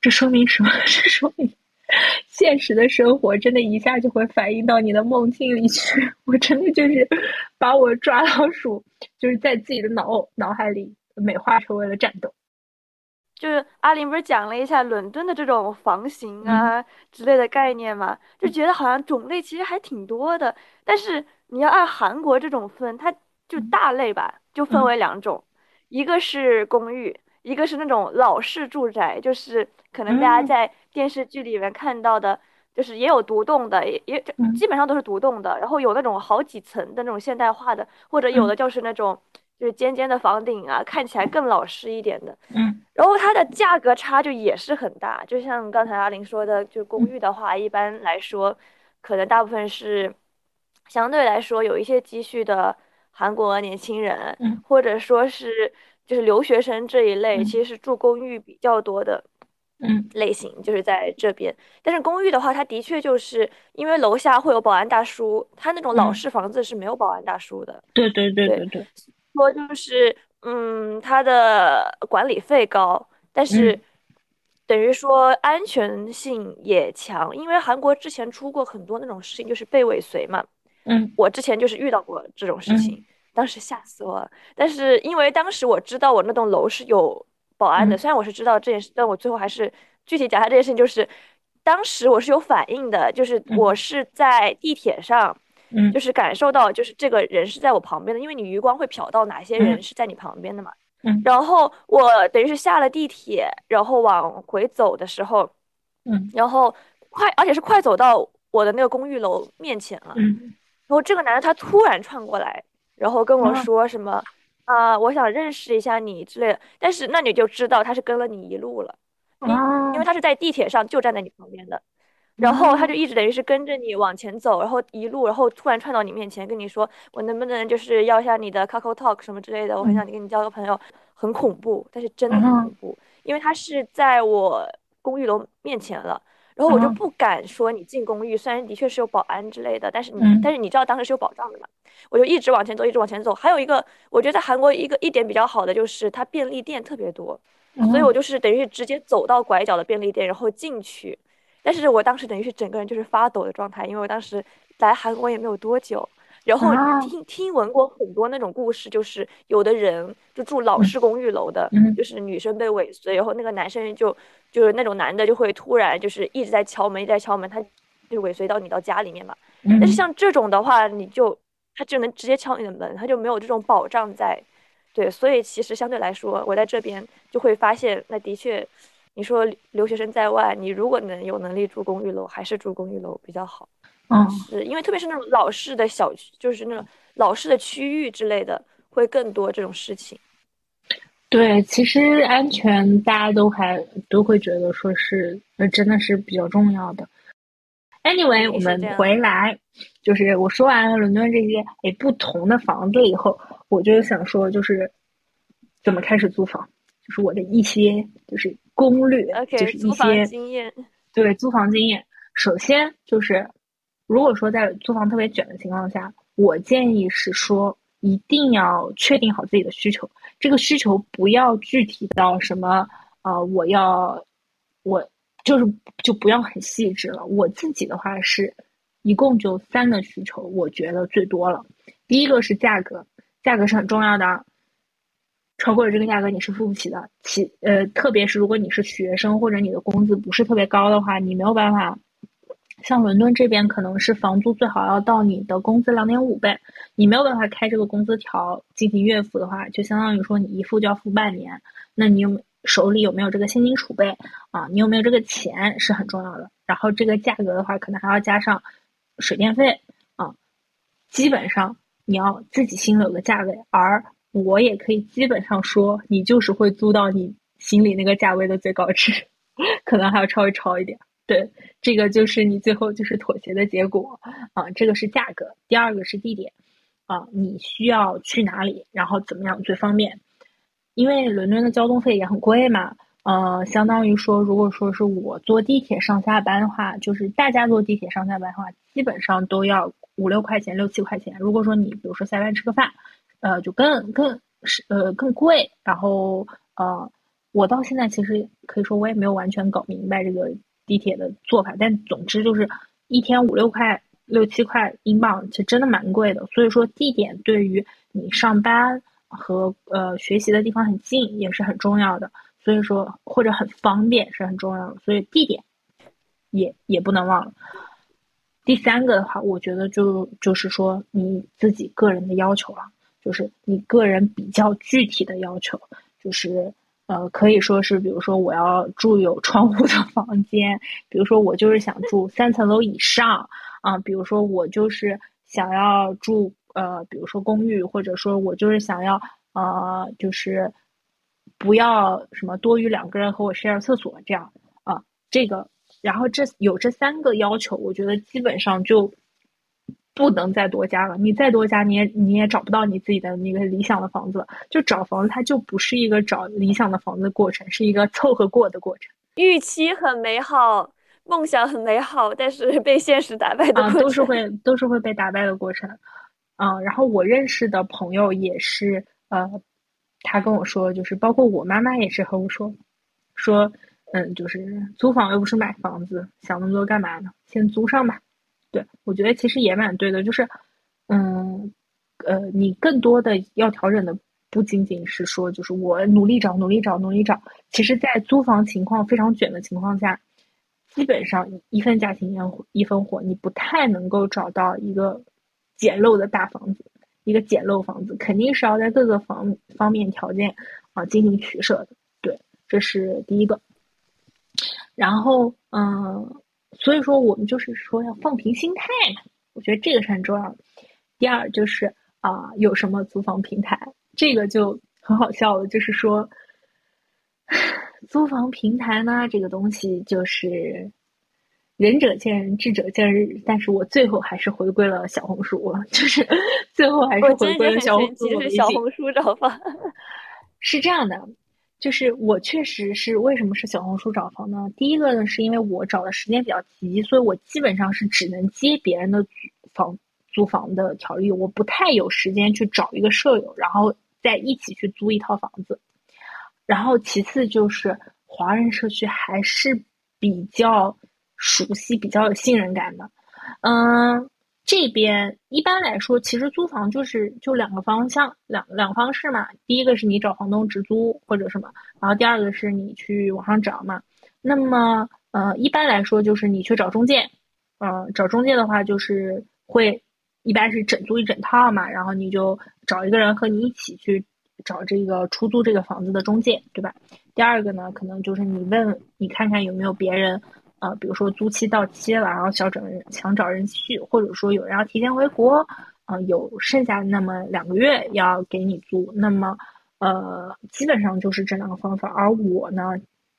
这说明什么？*laughs* 这说明。现实的生活真的一下就会反映到你的梦境里去。我真的就是把我抓老鼠，就是在自己的脑脑海里美化成为了战斗。就是阿林不是讲了一下伦敦的这种房型啊之类的概念嘛，就觉得好像种类其实还挺多的。但是你要按韩国这种分，它就大类吧，就分为两种，一个是公寓，一个是那种老式住宅，就是可能大家在。电视剧里面看到的，就是也有独栋的，也也基本上都是独栋的，然后有那种好几层的那种现代化的，或者有的就是那种就是尖尖的房顶啊，看起来更老式一点的。嗯，然后它的价格差就也是很大，就像刚才阿玲说的，就公寓的话，一般来说，可能大部分是相对来说有一些积蓄的韩国年轻人，或者说是就是留学生这一类，其实是住公寓比较多的。嗯，类型就是在这边，但是公寓的话，它的确就是因为楼下会有保安大叔，它那种老式房子是没有保安大叔的。对对对对对，说就是嗯，它的管理费高，但是等于说安全性也强，因为韩国之前出过很多那种事情，就是被尾随嘛。嗯，我之前就是遇到过这种事情，当时吓死我了。但是因为当时我知道我那栋楼是有。保安的，虽然我是知道这件事，但我最后还是具体讲一下这件事情。就是当时我是有反应的，就是我是在地铁上，嗯，就是感受到就是这个人是在我旁边的，因为你余光会瞟到哪些人是在你旁边的嘛，嗯，然后我等于是下了地铁，然后往回走的时候，嗯，然后快，而且是快走到我的那个公寓楼面前了，嗯，然后这个男的他突然窜过来，然后跟我说什么。啊，我想认识一下你之类的，但是那你就知道他是跟了你一路了，因为他是在地铁上就站在你旁边的，然后他就。一直等于是跟着你往前走，然后一路，然后突然窜到你面前跟你说，我能不能就是要一下你的 Kakao Talk 什么之类的，我很想跟你交个朋友，很恐怖，但是真的很恐怖，因为他是在我公寓楼面前了。然后我就不敢说你进公寓，虽然的确是有保安之类的，但是你但是你知道当时是有保障的嘛？我就一直往前走，一直往前走。还有一个，我觉得在韩国一个一点比较好的就是它便利店特别多，所以我就是等于是直接走到拐角的便利店，然后进去。但是我当时等于是整个人就是发抖的状态，因为我当时来韩国也没有多久。然后听听闻过很多那种故事，就是有的人就住老式公寓楼的，就是女生被尾随，然后那个男生就就是那种男的就会突然就是一直在敲门，一直在敲门，他就尾随到你到家里面嘛。但是像这种的话，你就他就能直接敲你的门，他就没有这种保障在。对，所以其实相对来说，我在这边就会发现，那的确，你说留学生在外，你如果能有能力住公寓楼，还是住公寓楼比较好。嗯，是因为特别是那种老式的小区，就是那种老式的区域之类的，会更多这种事情。对，其实安全大家都还都会觉得说是，那真的是比较重要的。Anyway，我们回来，就是我说完了伦敦这些诶不同的房子以后，我就想说，就是怎么开始租房，就是我的一些就是攻略，就是一些经验。对，租房经验，首先就是。如果说在租房特别卷的情况下，我建议是说一定要确定好自己的需求。这个需求不要具体到什么，呃，我要，我就是就不要很细致了。我自己的话是，一共就三个需求，我觉得最多了。第一个是价格，价格是很重要的，超过了这个价格你是付不起的。其呃，特别是如果你是学生或者你的工资不是特别高的话，你没有办法。像伦敦这边可能是房租最好要到你的工资两点五倍，你没有办法开这个工资条进行月付的话，就相当于说你一付就要付半年。那你有手里有没有这个现金储备啊？你有没有这个钱是很重要的。然后这个价格的话，可能还要加上水电费啊。基本上你要自己心里有个价位，而我也可以基本上说，你就是会租到你心里那个价位的最高值，*laughs* 可能还要稍微超一点。对，这个就是你最后就是妥协的结果啊。这个是价格，第二个是地点啊，你需要去哪里，然后怎么样最方便？因为伦敦的交通费也很贵嘛，呃，相当于说，如果说是我坐地铁上下班的话，就是大家坐地铁上下班的话，基本上都要五六块钱、六七块钱。如果说你比如说下班吃个饭，呃，就更更是呃更贵。然后呃，我到现在其实可以说我也没有完全搞明白这个地铁的做法，但总之就是一天五六块、六七块英镑，其实真的蛮贵的。所以说地点对于你上班。和呃学习的地方很近也是很重要的，所以说或者很方便是很重要的，所以地点也也不能忘了。第三个的话，我觉得就就是说你自己个人的要求了，就是你个人比较具体的要求，就是呃可以说是，比如说我要住有窗户的房间，比如说我就是想住三层楼以上啊，比如说我就是想要住。呃，比如说公寓，或者说我就是想要，呃，就是不要什么多于两个人和我 share 厕所这样啊，这个，然后这有这三个要求，我觉得基本上就不能再多加了。你再多加，你也你也找不到你自己的那个理想的房子了。就找房子，它就不是一个找理想的房子的过程，是一个凑合过的过程。预期很美好，梦想很美好，但是被现实打败的过程，都是会都是会被打败的过程。嗯，然后我认识的朋友也是，呃，他跟我说，就是包括我妈妈也是和我说，说，嗯，就是租房又不是买房子，想那么多干嘛呢？先租上吧。对我觉得其实也蛮对的，就是，嗯，呃，你更多的要调整的不仅仅是说，就是我努力找、努力找、努力找，其实，在租房情况非常卷的情况下，基本上一分价钱一一分货，你不太能够找到一个。简陋的大房子，一个简陋房子肯定是要在各个方方面条件啊进行取舍的，对，这是第一个。然后，嗯，所以说我们就是说要放平心态嘛，我觉得这个是很重要的。第二就是啊，有什么租房平台，这个就很好笑了，就是说，租房平台呢，这个东西就是。仁者见仁，智者见智。但是我最后还是回归了小红书，就是最后还是回归了小红书。是小红书找房，*laughs* 是这样的，就是我确实是为什么是小红书找房呢？第一个呢，是因为我找的时间比较急，所以我基本上是只能接别人的房租房的条例，我不太有时间去找一个舍友，然后再一起去租一套房子。然后其次就是华人社区还是比较。熟悉比较有信任感的，嗯，这边一般来说，其实租房就是就两个方向，两两方式嘛。第一个是你找房东直租或者什么，然后第二个是你去网上找嘛。那么，呃，一般来说就是你去找中介，呃，找中介的话就是会一般是整租一整套嘛，然后你就找一个人和你一起去找这个出租这个房子的中介，对吧？第二个呢，可能就是你问你看看有没有别人。啊，比如说租期到期了，然后想找人想找人续，或者说有人要提前回国，啊，有剩下那么两个月要给你租，那么，呃，基本上就是这两个方法。而我呢，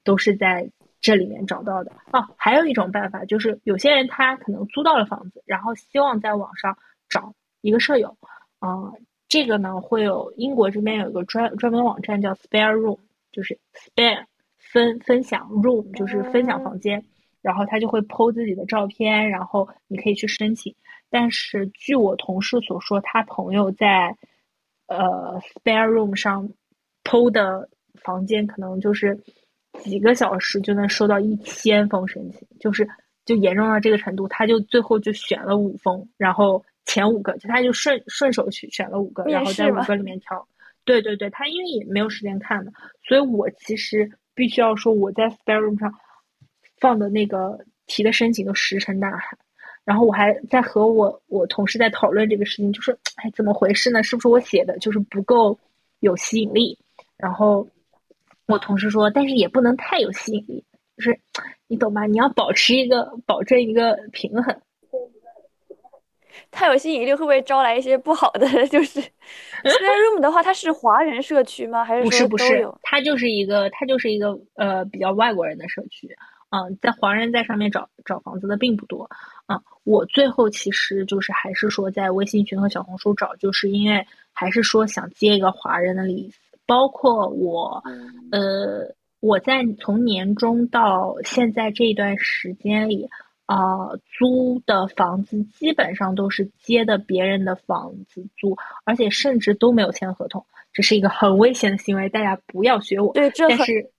都是在这里面找到的。哦，还有一种办法就是，有些人他可能租到了房子，然后希望在网上找一个舍友，啊，这个呢会有英国这边有一个专专门网站叫 Spare Room，就是 Spare 分分享 Room，就是分享房间。然后他就会 PO 自己的照片，然后你可以去申请。但是据我同事所说，他朋友在呃 Spare Room 上 PO 的房间，可能就是几个小时就能收到一千封申请，就是就严重到这个程度。他就最后就选了五封，然后前五个就他就顺顺手去选了五个，然后在五个里面挑。对对对，他因为也没有时间看嘛，所以我其实必须要说我在 Spare Room 上。放的那个提的申请都石沉大海，然后我还在和我我同事在讨论这个事情，就是哎怎么回事呢？是不是我写的就是不够有吸引力？然后我同事说，但是也不能太有吸引力，就是你懂吗？你要保持一个保证一个平衡。太有吸引力会不会招来一些不好的？*laughs* 就是 Spare *laughs* Room 的话，它是华人社区吗？还是不是不是？它就是一个它就是一个呃比较外国人的社区。嗯，在华人在上面找找房子的并不多。啊，我最后其实就是还是说在微信群和小红书找，就是因为还是说想接一个华人的里包括我，呃，我在从年中到现在这一段时间里，啊，租的房子基本上都是接的别人的房子租，而且甚至都没有签合同，这是一个很危险的行为，大家不要学我。对，这但是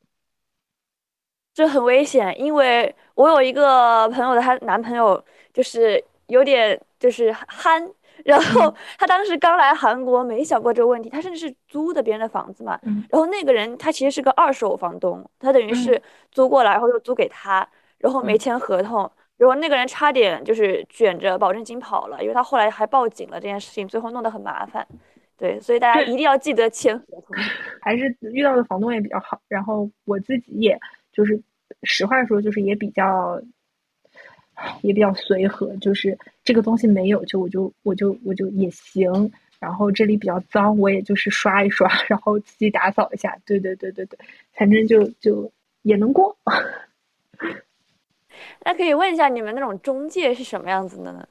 这很危险，因为我有一个朋友的，她男朋友就是有点就是憨，然后他当时刚来韩国，没想过这个问题，他甚至是租的别人的房子嘛，嗯。然后那个人他其实是个二手房东，他等于是租过来，然后又租给他，然后没嗯。签合同，然后那个人差点就是卷着保证金跑了，因为他后来还报警了这件事情，最后弄得很麻烦。对，所以大家一定要记得签合同。还是遇到的房东也比较好，然后我自己也就是实话说，就是也比较也比较随和，就是这个东西没有就我就我就我就也行。然后这里比较脏，我也就是刷一刷，然后自己打扫一下。对对对对对，反正就就也能过。*laughs* 那可以问一下你们那种中介是什么样子的呢？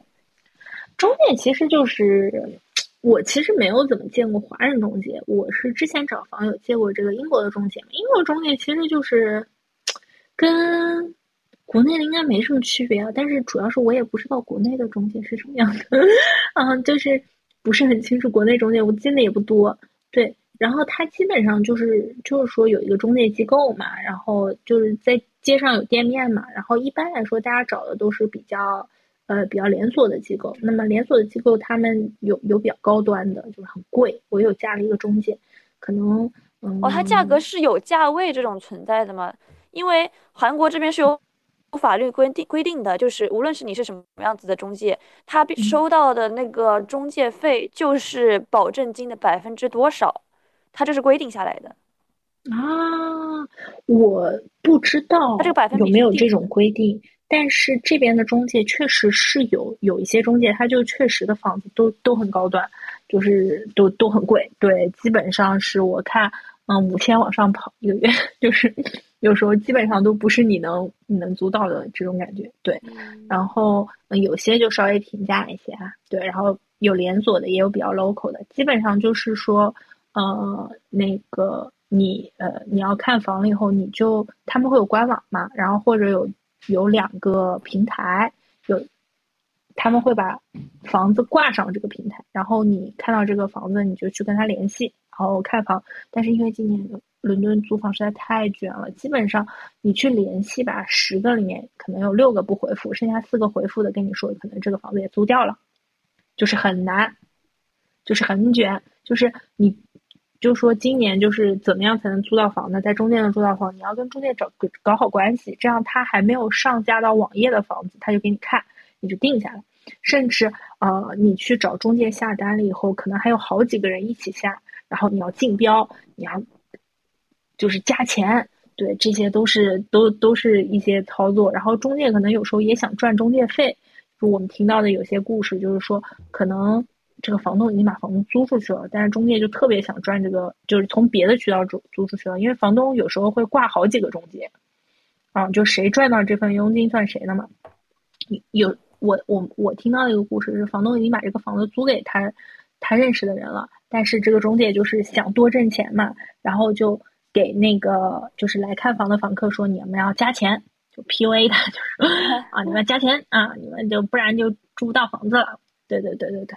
中介其实就是我其实没有怎么见过华人中介，我是之前找房有借过这个英国的中介嘛。英国中介其实就是跟国内的应该没什么区别啊，但是主要是我也不知道国内的中介是什么样的，嗯，*laughs* 就是不是很清楚国内中介，我见的也不多。对，然后他基本上就是就是说有一个中介机构嘛，然后就是在街上有店面嘛，然后一般来说大家找的都是比较呃比较连锁的机构。那么连锁的机构他们有有比较高端的，就是很贵。我有加了一个中介，可能嗯哦，它价格是有价位这种存在的吗？因为韩国这边是有法律规定规定的，就是无论是你是什么样子的中介，他收到的那个中介费就是保证金的百分之多少，他这是规定下来的。啊，我不知道他这个百分有没有这种规定，但是这边的中介确实是有有一些中介，他就确实的房子都都很高端，就是都都很贵，对，基本上是我看，嗯，五千往上跑一个月，*laughs* 就是有时候基本上都不是你能你能租到的这种感觉，对。然后嗯有些就稍微平价一些啊，对，然后有连锁的，也有比较 local 的，基本上就是说，呃，那个你呃你要看房了以后，你就他们会有官网嘛，然后或者有有两个平台，有他们会把房子挂上这个平台，然后你看到这个房子，你就去跟他联系，然后看房。但是因为今年伦敦租房实在太卷了，基本上你去联系吧，十个里面可能有六个不回复，剩下四个回复的跟你说，可能这个房子也租掉了，就是很难，就是很卷，就是你。就说今年就是怎么样才能租到房呢？在中介能租到房，你要跟中介找搞好关系，这样他还没有上架到网页的房子，他就给你看，你就定下来。甚至呃，你去找中介下单了以后，可能还有好几个人一起下，然后你要竞标，你要就是加钱，对，这些都是都都是一些操作。然后中介可能有时候也想赚中介费，就我们听到的有些故事，就是说可能这个房东已经把房子租出去了，但是中介就特别想赚这个，就是从别的渠道租租出去了，因为房东有时候会挂好几个中介，啊，就谁赚到这份佣金算谁的嘛。有我我我听到一个故事是，房东已经把这个房子租给他他认识的人了，但是这个中介就是想多挣钱嘛，然后就给那个就是来看房的房客说你们要加钱，就 PUA 他，就是 *laughs* 啊你们要加钱啊，你们就不然就租不到房子了。对对对对对。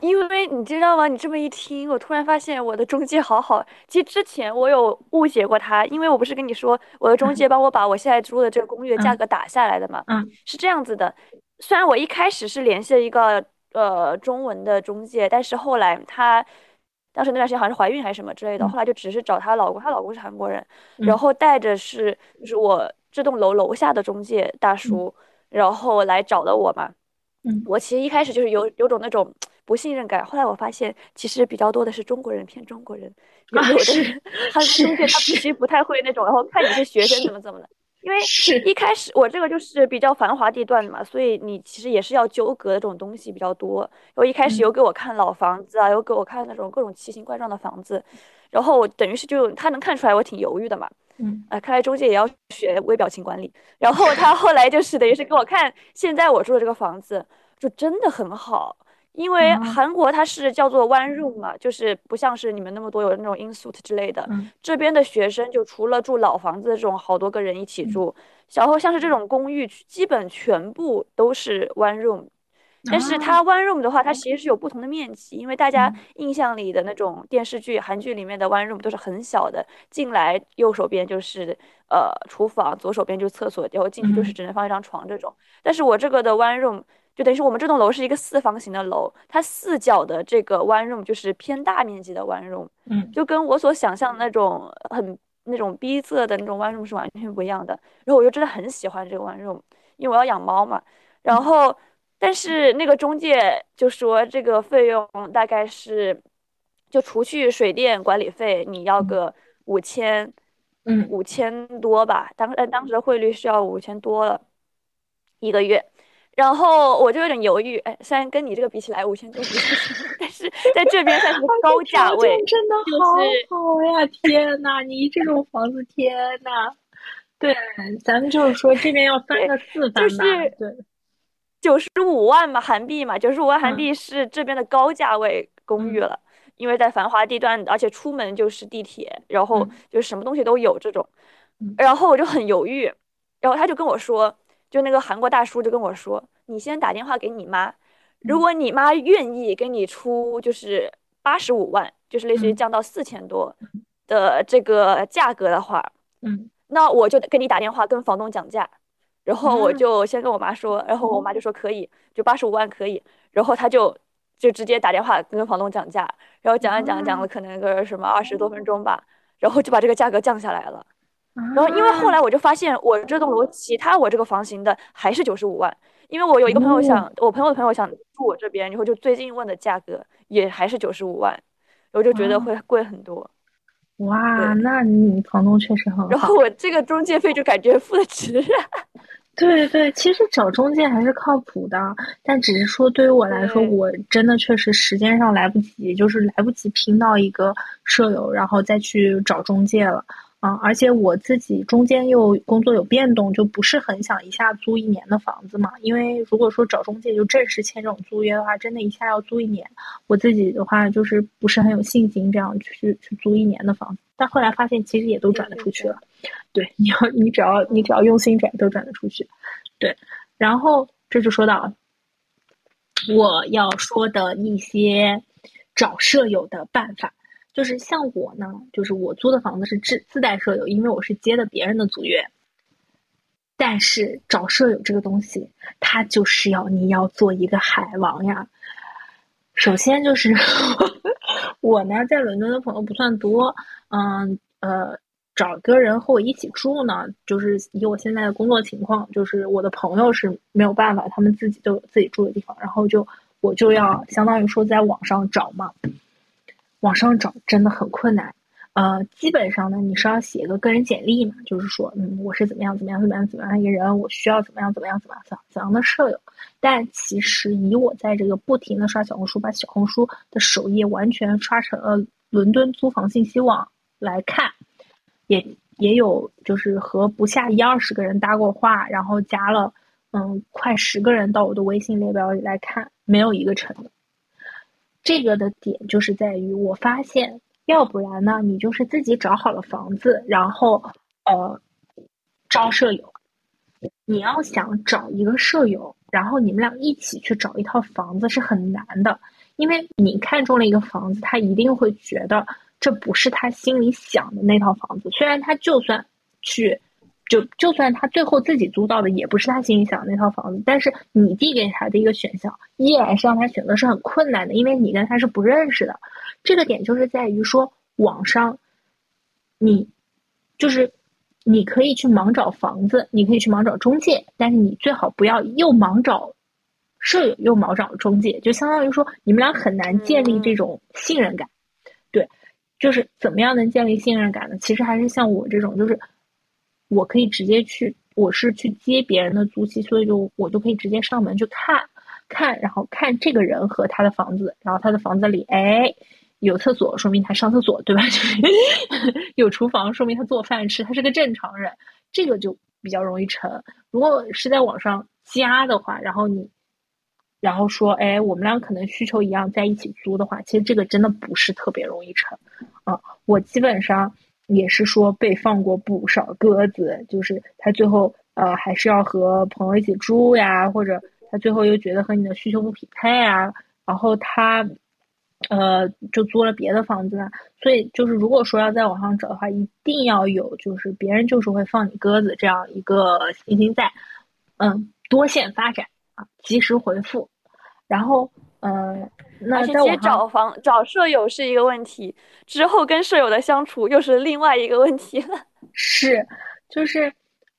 因为你知道吗？你这么一听，我突然发现我的中介好好。其实之前我有误解过他，因为我不是跟你说我的中介帮我把我现在租的这个公寓的价格打下来的嘛？嗯，是这样子的。虽然我一开始是联系了一个呃中文的中介，但是后来她当时那段时间好像是怀孕还是什么之类的，嗯后来就只是找她老公，她老公是韩国人，嗯然后带着是就是我这栋楼楼下的中介大叔，然后来找的我嘛。嗯我其实一开始就是有有种那种不信任感，后来我发现其实比较多的是中国人骗中国人，有有的人他中介他是其实不太会那种，然后看你是学生怎么怎么的。因为一开始我这个就是比较繁华地段的嘛，所以你其实也是要纠葛的这种东西比较多。然后一开始嗯有给我看老房子啊，有给我看那种各种奇形怪状的房子，然后我等于是就他能看出来我挺犹豫的嘛。嗯啊，看来中介也要学微表情管理。然后他后来就是等于是给我看现在我住的这个房子，就真的很好，因为韩国它是叫做 one room 嘛，就是不像是你们那么多有那种 in suite 之类的。这边的学生就除了住老房子这种好多个人一起住，然后像是这种公寓，基本全部都是 one room。但是它 one room 的话，它其实是有不同的面积，因为大家印象里的那种电视剧、韩剧里面的 one room 都是很小的，进来右手边就是呃厨房，左手边就是厕所，然后进去就是只能放一张床这种。但是我这个的 one room。就等于说，我们这栋楼是一个四方形的楼，它四角的这个 one room 就是偏大面积的 one room，嗯，就跟我所想象的那种很那种逼仄的那种 one room 是完全不一样的。然后我就真的很喜欢这个 one room，因为我要养猫嘛。然后，但是那个中介就说这个费用大概是，就除去水电管理费，你要个五千，嗯，五千多吧。当呃当时的汇率是要五千多了一个月。然后我就有点犹豫，哎，虽然跟你这个比起来五千多不是，*laughs* 但是在这边算是高价位，真的好好呀！天呐，你这种房子，天呐，对，咱们就是说这边要翻个四番吧，对，九十五万嘛，韩币嘛，九十五万韩币是这边的高价位公寓了，因为在繁华地段，而且出门就是地铁，然后就是什么东西都有这种，然后我就很犹豫，然后他就跟我说。就那个韩国大叔就跟我说：“你先打电话给你妈，如果你妈愿意给你出就是八十五万，就是类似于降到四千多的这个价格的话，嗯，那我就给你打电话跟房东讲价。然后我就先跟我妈说，然后我妈就说可以，就八十五万可以。然后他就就直接打电话跟房东讲价，然后讲讲讲了可能个什么二十多分钟吧，然后就把这个价格降下来了。”然后，因为后来我就发现，我这栋楼其他我这个房型的还是九十五万，因为我有一个朋友想，我朋友的朋友想住我这边，然后就最近问的价格也还是九十五万，我就觉得会贵很多。哇，那你房东确实很好。然后我这个中介费就感觉付的值。*laughs* 对对，其实找中介还是靠谱的，但只是说对于我来说，我真的确实时间上来不及，就是来不及拼到一个舍友，然后再去找中介了。啊，而且我自己中间又工作有变动，就不是很想一下租一年的房子嘛。因为如果说找中介就正式签这种租约的话，真的一下要租一年，我自己的话就是不是很有信心这样去去租一年的房子。但后来发现其实也都转得出去了，对，你要你只要你只要用心转都转得出去，对。然后这就说到我要说的一些找舍友的办法。就是像我呢，就是我租的房子是自自带舍友，因为我是接的别人的租约。但是找舍友这个东西，它就是要你要做一个海王呀。首先就是 *laughs* 我呢，在伦敦的朋友不算多，嗯呃，找个人和我一起住呢，就是以我现在的工作情况，就是我的朋友是没有办法，他们自己都有自己住的地方，然后就我就要相当于说在网上找嘛。网上找真的很困难，呃，基本上呢，你是要写一个个人简历嘛，就是说，嗯，我是怎么样怎么样怎么样怎么样一个人，我需要怎么样怎么样怎么样怎样的舍友。但其实以我在这个不停的刷小红书，把小红书的首页完全刷成了伦敦租房信息网来看，也也有就是和不下一二十个人搭过话，然后加了嗯快十个人到我的微信列表里来看，没有一个成的。这个的点就是在于，我发现，要不然呢，你就是自己找好了房子，然后，呃，招舍友。你要想找一个舍友，然后你们俩一起去找一套房子是很难的，因为你看中了一个房子，他一定会觉得这不是他心里想的那套房子，虽然他就算去。就就算他最后自己租到的也不是他心里想的那套房子，但是你递给他的一个选项依然是让他选择是很困难的，因为你跟他是不认识的。这个点就是在于说，网上你就是你可以去盲找房子，你可以去盲找中介，但是你最好不要又盲找舍友又盲找中介，就相当于说你们俩很难建立这种信任感。对，就是怎么样能建立信任感呢？其实还是像我这种，就是。我可以直接去，我是去接别人的租期，所以就我就可以直接上门去看，看，然后看这个人和他的房子，然后他的房子里，哎，有厕所，说明他上厕所，对吧？*laughs* 就是有厨房，说明他做饭吃，他是个正常人，这个就比较容易成。如果是在网上加的话，然后你然后说，哎，我们俩可能需求一样，在一起租的话，其实这个真的不是特别容易成。啊，我基本上也是说被放过不少鸽子，就是他最后呃还是要和朋友一起住呀，或者他最后又觉得和你的需求不匹配啊，然后他呃就租了别的房子。所以就是如果说要在网上找的话，一定要有就是别人就是会放你鸽子这样一个信心在，嗯，多线发展啊，及时回复，然后嗯。而且其实找房找舍友是一个问题，之后跟舍友的相处又是另外一个问题了。*laughs* 是，就是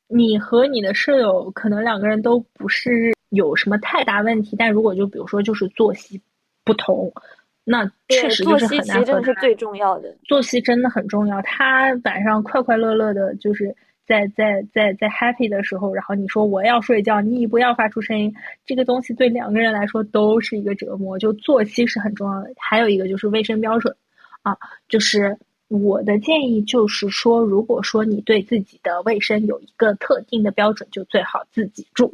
你和你的舍友可能两个人都不是有什么太大问题，但如果就比如说就是作息不同，那确实就是很难。作息真的是最重要的，作息真的很重要。他晚上快快乐乐的，就是。在在在在 happy 的时候，然后你说我要睡觉，你不要发出声音，这个东西对两个人来说都是一个折磨。就作息是很重要的，还有一个就是卫生标准，啊，就是我的建议就是说，如果说你对自己的卫生有一个特定的标准，就最好自己住，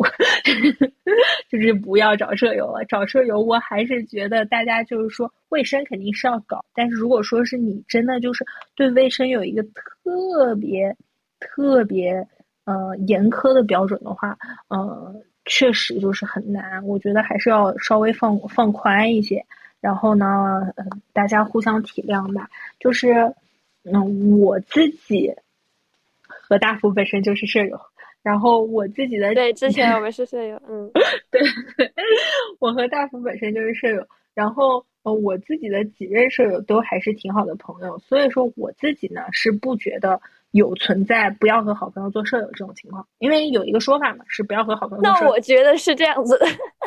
*laughs* 就是不要找舍友了。找舍友，我还是觉得大家就是说卫生肯定是要搞，但是如果说是你真的就是对卫生有一个特别。特别呃严苛的标准的话，呃，确实就是很难。我觉得还是要稍微放放宽一些。然后呢，嗯，大家互相体谅吧。就是，嗯，我自己和大福本身就是舍友，然后我自己的对，之前我们是舍友，嗯，*laughs* 对，*laughs* 我和大福本身就是舍友。然后呃，我自己的几任舍友都还是挺好的朋友，所以说我自己呢是不觉得。有存在不要和好朋友做舍友这种情况，因为有一个说法嘛，是不要和好朋友。那我觉得是这样子，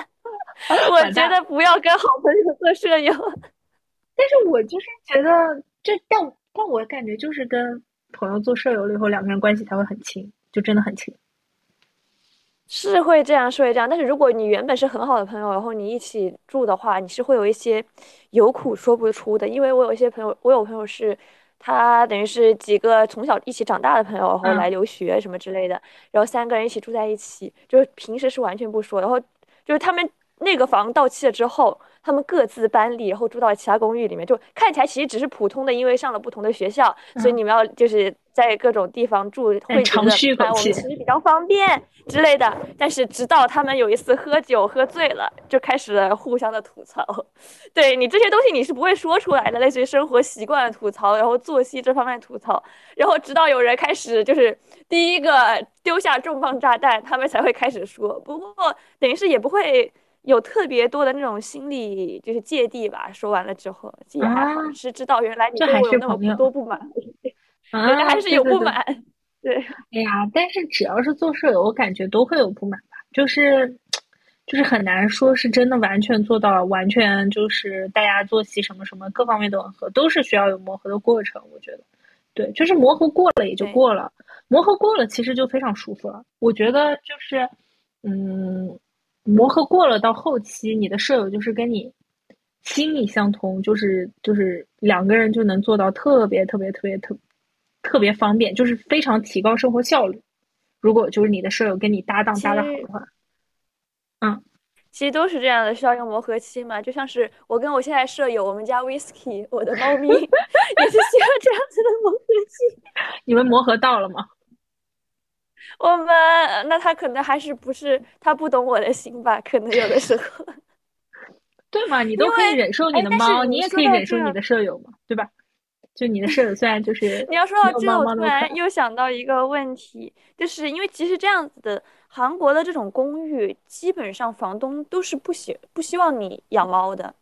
*laughs* 我觉得不要跟好朋友做舍友。*laughs* 但是我就是觉得，这但但我感觉就是跟朋友做舍友了以后，两个人关系才会很亲，就真的很亲。是会这样，是会这样。但是如果你原本是很好的朋友，然后你一起住的话，你是会有一些有苦说不出的。因为我有一些朋友，我有朋友是。他等于是几个从小一起长大的朋友，然后来留学什么之类的，然后三个人一起住在一起，就是平时是完全不说，然后就是他们那个房到期了之后，他们各自搬离，然后住到其他公寓里面，就看起来其实只是普通的，因为上了不同的学校，所以你们要就是。在各种地方住，会觉得我们其实比较方便之类的。但是直到他们有一次喝酒喝醉了，就开始了互相的吐槽。*laughs* 对你这些东西你是不会说出来的，类似于生活习惯吐槽，然后作息这方面吐槽。然后直到有人开始就是第一个丢下重磅炸弹，他们才会开始说。不过等于是也不会有特别多的那种心理就是芥蒂吧。说完了之后也还好，是知道原来你对我有那么多不满。人家还是有不满，对。哎 *laughs* 呀，但是只要是做舍友，我感觉都会有不满吧。就是，就是很难说是真的完全做到完全就是大家作息什么什么各方面都吻合，都是需要有磨合的过程。我觉得，对，就是磨合过了也就过了，磨合过了其实就非常舒服了。我觉得就是，嗯，磨合过了到后期，你的舍友就是跟你心意相通，就是就是两个人就能做到特别特别特别特。特别方便，就是非常提高生活效率。如果就是你的舍友跟你搭档搭的好的话，嗯，其实都是这样的，需要用磨合期嘛。就像是我跟我现在舍友，我们家 Whisky，我的猫咪 *laughs* 也是需要这样子的磨合期。*laughs* 你们磨合到了吗？我们那他可能还是不是他不懂我的心吧？可能有的时候，*laughs* 对嘛？你都可以忍受你的猫，你也可以忍受你的舍友嘛，对吧？就你的舍友虽然就是你要说到这，我突然又想到一个问题，就是因为其实这样子的韩国的这种公寓，基本上房东都是不希不希望你养猫的，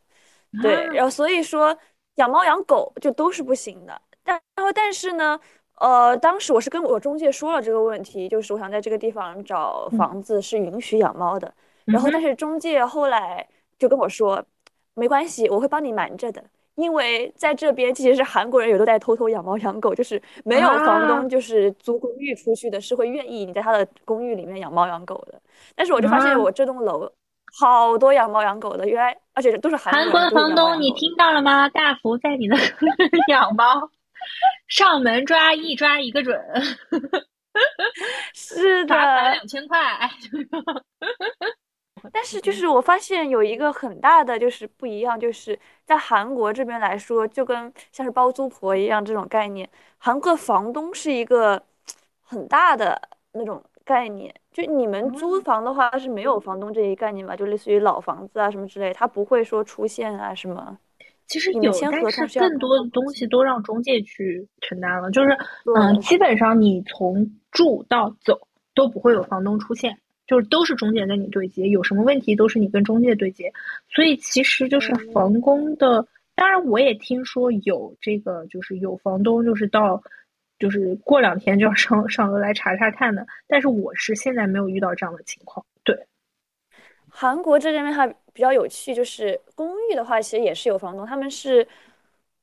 对，然后所以说养猫养狗就都是不行的。但然后但是呢，呃，当时我是跟我中介说了这个问题，就是我想在这个地方找房子是允许养猫的，然后但是中介后来就跟我说，没关系，我会帮你瞒着的。因为在这边，其实是韩国人也都在偷偷养猫养狗，就是没有房东就是租公寓出去的，是会愿意你在他的公寓里面养猫养狗的。但是我就发现我这栋楼好多养猫养狗的，原来而且都是韩国的房东，你听到了吗？大福在你的 *laughs* 养猫，上门抓一抓一个准，*laughs* 是的，两千块。但但是 *laughs* 就是我发现有一个很大的就是不一样，就是在韩国这边来说，就跟像是包租婆一样这种概念，韩国房东是一个很大的那种概念。就你们租房的话是没有房东这一概念吧？就类似于老房子啊什么之类，它不会说出现啊什么。其实有，但是更多的东西都让中介去承担了。就是嗯，基本上你从住到走都不会有房东出现。就是都是中介跟你对接，有什么问题都是你跟中介对接，所以其实就是房工的。当然，我也听说有这个，就是有房东就是到，就是过两天就要上上楼来查查看的。但是我是现在没有遇到这样的情况。对，韩国这边还比较有趣，就是公寓的话，其实也是有房东，他们是。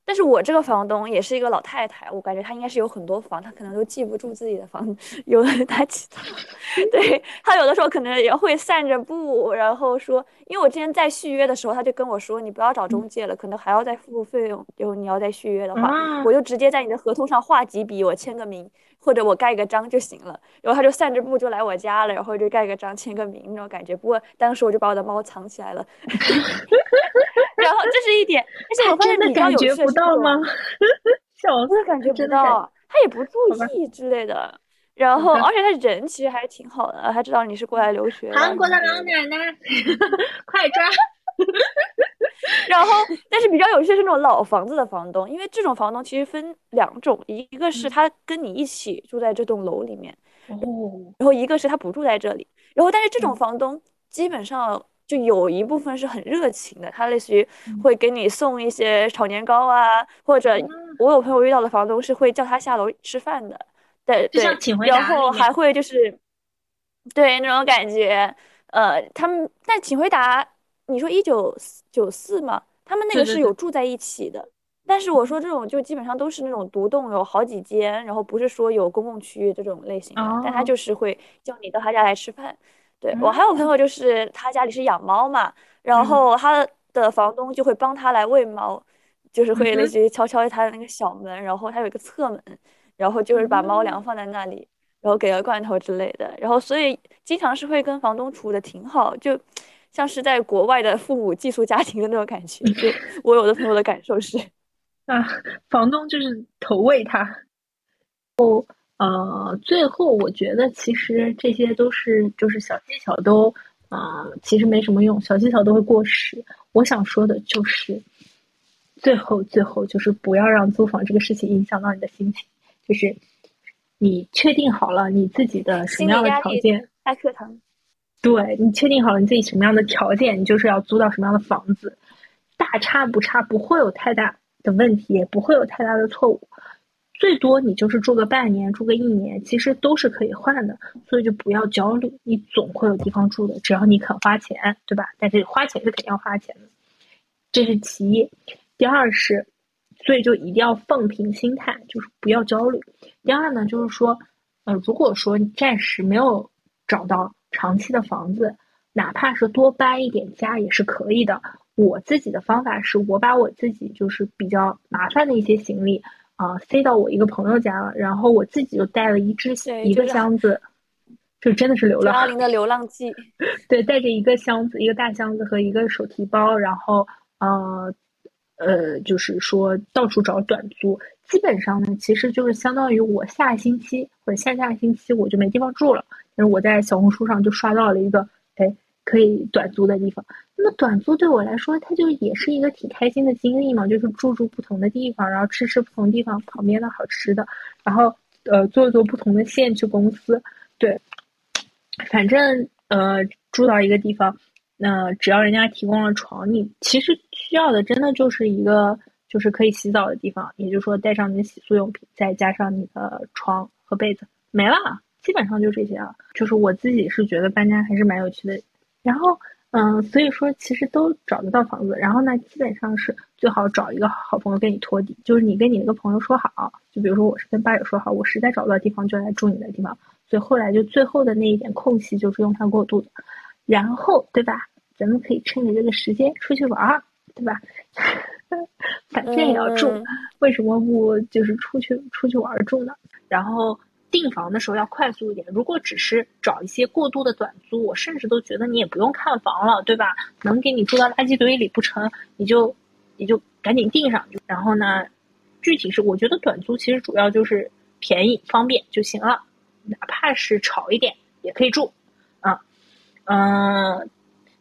但是我这个房东也是一个老太太，我感觉她应该是有很多房，她可能都记不住自己的房，*laughs* 有的她记得，*laughs* 对她有的时候可能也会散着步，然后说，因为我之前在续约的时候，他就跟我说，你不要找中介了，可能还要再付费用，就你要再续约的话，我就直接在你的合同上画几笔，我签个名。或者我盖个章就行了，然后他就散着步就来我家了，然后就盖个章签个名那种感觉。不过当时我就把我的猫藏起来了，*laughs* 然后这是一点。而且我发现比较有趣 *laughs* 的是，小的感觉不到，他也不 *laughs* 注意之类的。然后而且他人其实还挺好的，他知道你是过来留学。韩国的老奶奶，快抓！然后，但是比较有趣是那种老房子的房东，因为这种房东其实分两种，一个是他跟你一起住在这栋楼里面，哦，然后一个是他不住在这里，然后但是这种房东基本上就有一部分是很热情的，他类似于会给你送一些炒年糕啊，或者我有朋友遇到的房东是会叫他下楼吃饭的，对对，然后还会就是对那种感觉，呃，他们但请回答。你说一九九四嘛，他们那个是有住在一起的，但是我说这种就基本上都是那种独栋，有好几间，然后不是说有公共区域这种类型的，但他就是会叫你到他家来吃饭。对我还有朋友就是他家里是养猫嘛，然后他的房东就会帮他来喂猫，就是会类似于敲敲他的那个小门，然后他有一个侧门，然后就是把猫粮放在那里，然后给个罐头之类的，然后所以经常是会跟房东处的挺好，就。像是在国外的父母寄宿家庭的那种感觉，就我有的朋友的感受是，*laughs* 啊，房东就是投喂他。哦，呃，最后我觉得其实这些都是就是小技巧，都啊，其实没什么用，小技巧都会过时。我想说的就是，最后最后就是不要让租房这个事情影响到你的心情，就是你确定好了你自己的什么样的条件，在课堂。对你确定好了你自己什么样的条件，你就是要租到什么样的房子，大差不差，不会有太大的问题，也不会有太大的错误，最多你就是住个半年，住个一年，其实都是可以换的，所以就不要焦虑，你总会有地方住的，只要你肯花钱，对吧？但是花钱是肯定要花钱的，这是其一。第二是，所以就一定要放平心态，就是不要焦虑。第二呢，就是说，呃，如果说你暂时没有找到。长期的房子，哪怕是多搬一点家也是可以的。我自己的方法是我把我自己就是比较麻烦的一些行李啊塞到我一个朋友家了，然后我自己就带了一只一个箱子，就真的是流浪。张的流浪记。*laughs* 对，带着一个箱子，一个大箱子和一个手提包，然后呃呃，就是说到处找短租。基本上呢，其实就是相当于我下星期或者下下星期我就没地方住了。我在小红书上就刷到了一个，哎，可以短租的地方。那么短租对我来说，它就也是一个挺开心的经历嘛，就是住住不同的地方，然后吃吃不同地方旁边的好吃的，然后呃坐坐不同的线去公司。对，反正呃住到一个地方，那只要人家提供了床，你其实需要的真的就是一个就是可以洗澡的地方，也就是说带上你的洗漱用品，再加上你的床和被子，没了。基本上就这些了，就是我自己是觉得搬家还是蛮有趣的，然后嗯，所以说其实都找得到房子，然后呢，基本上是最好找一个好朋友跟你托底，就是你跟你那个朋友说好，就比如说我是跟八友说好，我实在找不到地方就来住你的地方，所以后来就最后的那一点空隙就是用它过渡的，然后对吧？咱们可以趁着这个时间出去玩儿，对吧？*laughs* 反正也要住，为什么不就是出去出去玩住呢？然后。订房的时候要快速一点。如果只是找一些过度的短租，我甚至都觉得你也不用看房了，对吧？能给你住到垃圾堆里不成，你就你就赶紧订上。然后呢，具体是我觉得短租其实主要就是便宜方便就行了，哪怕是吵一点也可以住啊，嗯，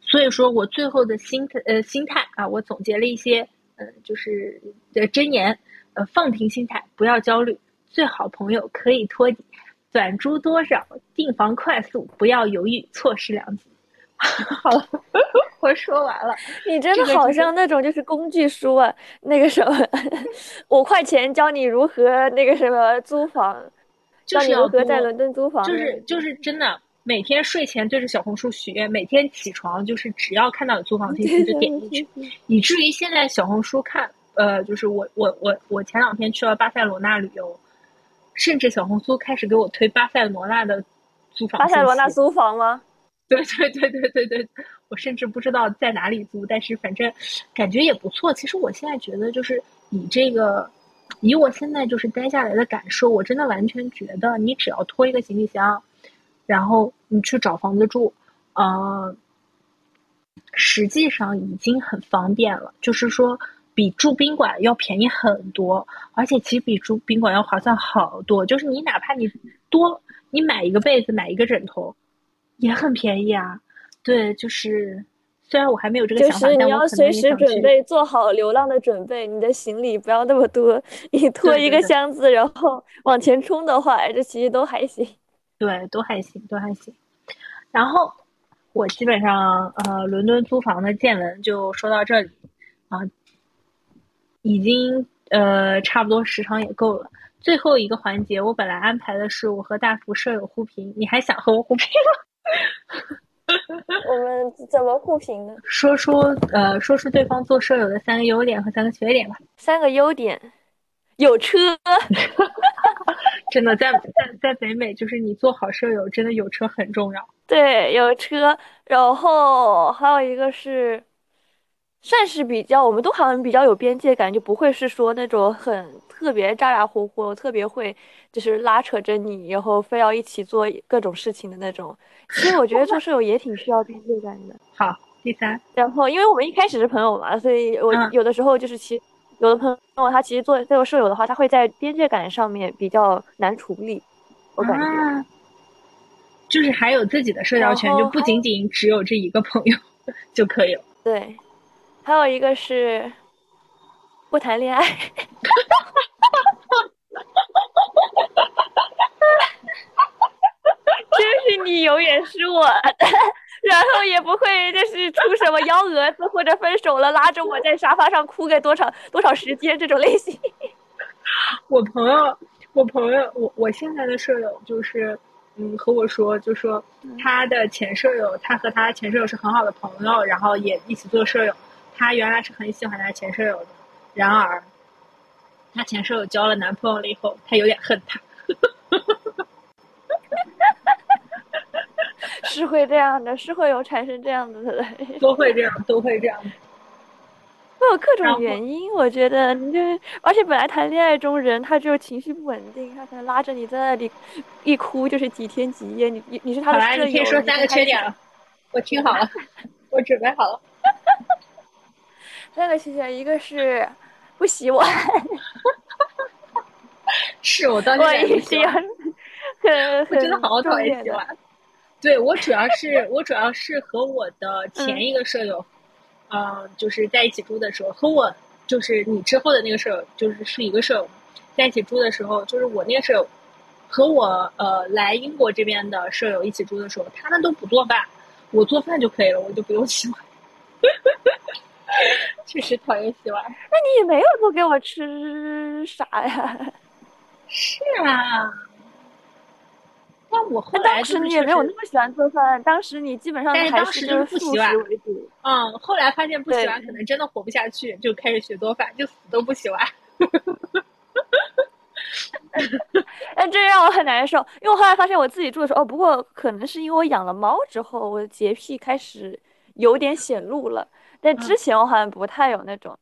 所以说我最后的心态呃心态啊，我总结了一些呃就是的箴言，呃放平心态，不要焦虑。最好朋友可以托底，短租多少，订房快速，不要犹豫，错失良机。*laughs* 好了，*laughs* 我说完了。你真的好像那种就是工具书啊，那个什么，*laughs* 五块钱教你如何那个什么租房，教你如何在伦敦租房。就是就是真的，每天睡前对着小红书许愿，每天起床就是只要看到有租房信息就点进去，以至于现在小红书看，呃，就是我我我我前两天去了巴塞罗那旅游。甚至小红书开始给我推巴塞罗那的租房。巴塞罗那租房吗？对对对对对对，我甚至不知道在哪里租，但是反正感觉也不错。其实我现在觉得，就是以这个，以我现在就是待下来的感受，我真的完全觉得，你只要拖一个行李箱，然后你去找房子住，呃，实际上已经很方便了。就是说。比住宾馆要便宜很多，而且其实比住宾馆要划算好多。就是你哪怕你多，你买一个被子，买一个枕头，也很便宜啊。对，就是虽然我还没有这个想法，但你要随时准备做好流浪的准备。你的行李不要那么多，你拖一个箱子，然后往前冲的话，这其实都还行。对，都还行，都还行。然后我基本上呃，伦敦租房的见闻就说到这里啊。已经呃差不多时长也够了。最后一个环节，我本来安排的是我和大福舍友互评，你还想和我互评吗？*laughs* 我们怎么互评呢？说出呃说出对方做舍友的三个优点和三个缺点吧。三个优点，有车。*laughs* 真的在在在北美，就是你做好舍友，真的有车很重要。对，有车，然后还有一个是。算是比较，我们都好像比较有边界感，就不会是说那种很特别咋咋呼呼，特别会就是拉扯着你，然后非要一起做各种事情的那种。其实我觉得做舍友也挺需要边界感的。好，第三，然后因为我们一开始是朋友嘛，所以我有的时候就是其有的朋友他其实做做舍友的话，他会在边界感上面比较难处理，我感觉。就是还有自己的社交圈，就不仅仅只有这一个朋友 *laughs* 就可以了。对。还有一个是不谈恋爱，*laughs* 就是你永远是我的，然后也不会就是出什么幺蛾子或者分手了拉着我在沙发上哭个多长多少时间这种类型。*laughs* 我朋友，我朋友，我我现在的舍友就是嗯和我说，就说他的前舍友，他和他前舍友是很好的朋友，然后也一起做舍友。他原来是很喜欢她前舍友的，然而，她前舍友交了男朋友了以后，她有点恨他。*laughs* 是会这样的，是会有产生这样子的，*laughs* 都会这样，都会这样。会有各种原因，我觉得你就，而且本来谈恋爱中人他就情绪不稳定，他可能拉着你在那里一哭就是几天几夜，你你你是他的舍友。你可以说三个缺点了，我听好了，*laughs* 我准备好了。三个缺点，一个是不洗碗，*laughs* 是我当 *laughs* 时也洗碗，*laughs* 很我真的好讨厌洗碗。对我主要是我主要是和我的前一个舍友，嗯，就是在一起住的时候，和我就是你之后的那个舍友，就是是一个舍友，在一起住的时候，就是我那个舍友和我呃来英国这边的舍友一起住的时候，他们都不做饭，我做饭就可以了，我就不用洗碗。确实讨厌洗碗。那你也没有做给我吃啥呀？*laughs* 是啊。那我后来当时你也没有那么喜欢做饭，当时你基本上还是就是不洗碗为主。嗯，后来发现不洗碗可能真的活不下去，就开始学做饭，就死都不洗碗。*laughs* 哎，这让我很难受，因为我后来发现我自己住的时候，哦，不过可能是因为我养了猫之后，我的洁癖开始有点显露了。但之前我好像不太有那种，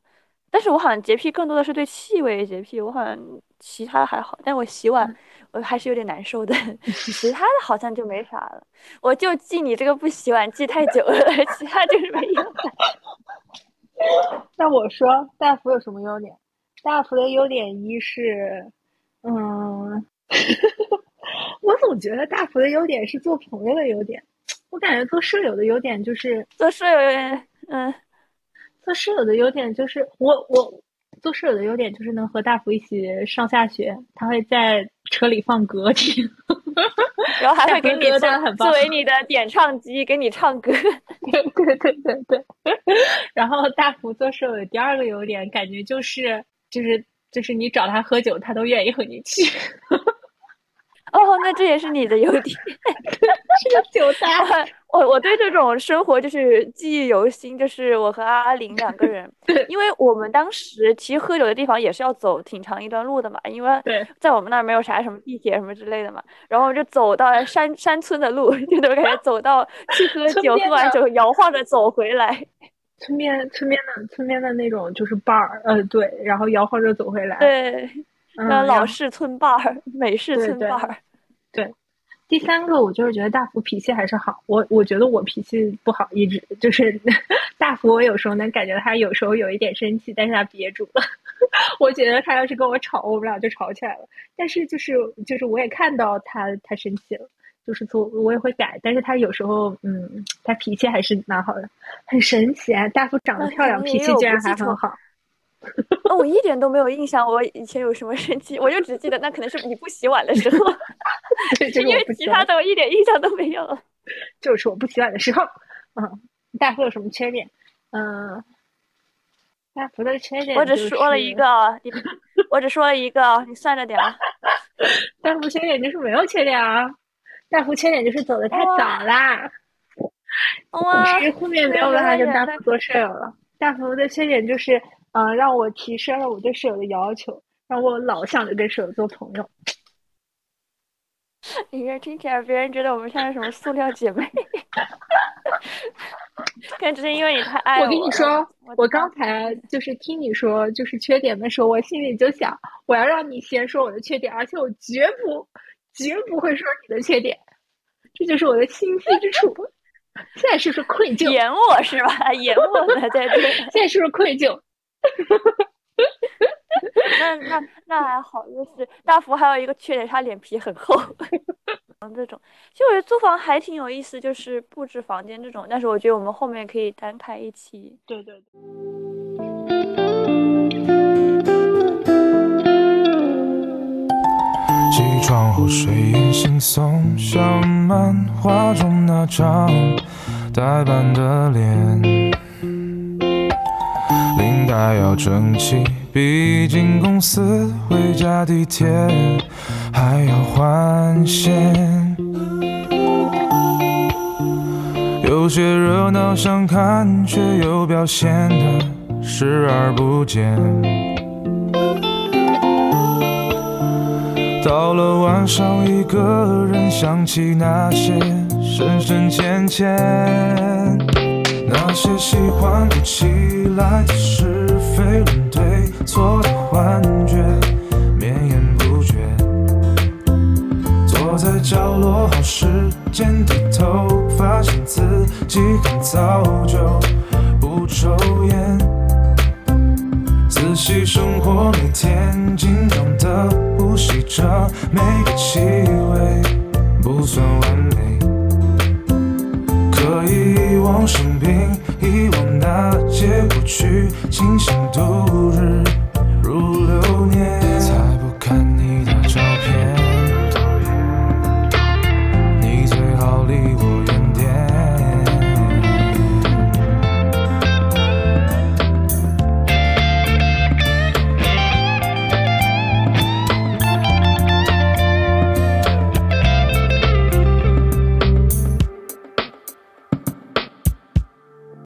但是我好像洁癖更多的是对气味洁癖，我好像其他的还好，但我洗碗我还是有点难受的。*laughs* 其他的好像就没啥了，我就记你这个不洗碗记太久了，*laughs* 其他就是没用的。那我说大福有什么优点？大福的优点一是，嗯，*laughs* 我总觉得大福的优点是做朋友的优点。我感觉做舍友的优点就是做舍友有点，嗯，做室友的优点就是我我做室友的优点就是能和大福一起上下学，他会在车里放歌听，*laughs* 然后还会给你作为你的点唱机给你唱歌，*laughs* 对对对对对。然后大福做室友的第二个优点，感觉就是就是就是你找他喝酒，他都愿意和你去。哦，那这也是你的优点，*laughs* 是个酒大。*laughs* 我我对这种生活就是记忆犹新，就是我和阿玲两个人，因为我们当时其实喝酒的地方也是要走挺长一段路的嘛，因为在我们那儿没有啥什么地铁什么之类的嘛，然后就走到山山村的路，就都感觉走到去喝 *laughs* 酒，喝完酒摇晃着走回来。村边村边的村边的那种就是 bar，呃对，然后摇晃着走回来。对。那老式村霸，美式村霸。对，第三个我就是觉得大福脾气还是好。我我觉得我脾气不好，一直就是 *laughs* 大福。我有时候能感觉他有时候有一点生气，但是他憋住了。*laughs* 我觉得他要是跟我吵，我们俩就吵起来了。但是就是就是我也看到他他生气了，就是做我也会改。但是他有时候嗯，他脾气还是蛮好的，很神奇啊！大福长得漂亮，脾气竟然还很好。哦，我一点都没有印象，我以前有什么生气，我就只记得那可能是你不洗碗的时候 *laughs* *laughs* 因为其他的我一点印象都没有。就是我不洗碗的时候，嗯，大福有什么缺点？嗯，大福的缺点，我只说了一个，你，我只说了一个，你算着点啊。*laughs* 大福缺点就是没有缺点啊，大福缺点就是走的太早啦。哇，其实后面没有办法跟大福做舍友了。大福的缺点就是。嗯，让我提升了我对室友的要求，让我老想着跟室友做朋友。*laughs* 你这听起来，别人觉得我们像是什么塑料姐妹？*laughs* 可能只是因为你太 *laughs* 爱我。我跟你说，我刚才就是听你说就是缺点的时候，我心里就想，我要让你先说我的缺点，而且我绝不绝不会说你的缺点，这就是我的心机之处。现在是不是愧疚？演我是吧？演我呢，在这。现在是不是愧疚？*laughs* 那那那还好，就是大福还有一个缺点，他脸皮很厚。*laughs* 这种，其实我觉得租房还挺有意思，就是布置房间这种。但是我觉得我们后面可以单开一期。对对对。起床后睡眼惺忪，像漫画中那张呆板的脸。领带要整齐，毕竟公司回家地铁还要换线。有些热闹想看，却又表现得视而不见。到了晚上，一个人想起那些深深浅浅。那些喜欢不起来的是非论对错的幻觉，绵延不绝。坐在角落好时间低头，发现自己很早就不抽烟。仔细生活，每天紧张的呼吸着每个气味，不算完美。遗忘生病遗忘那些过去清醒度日如流年。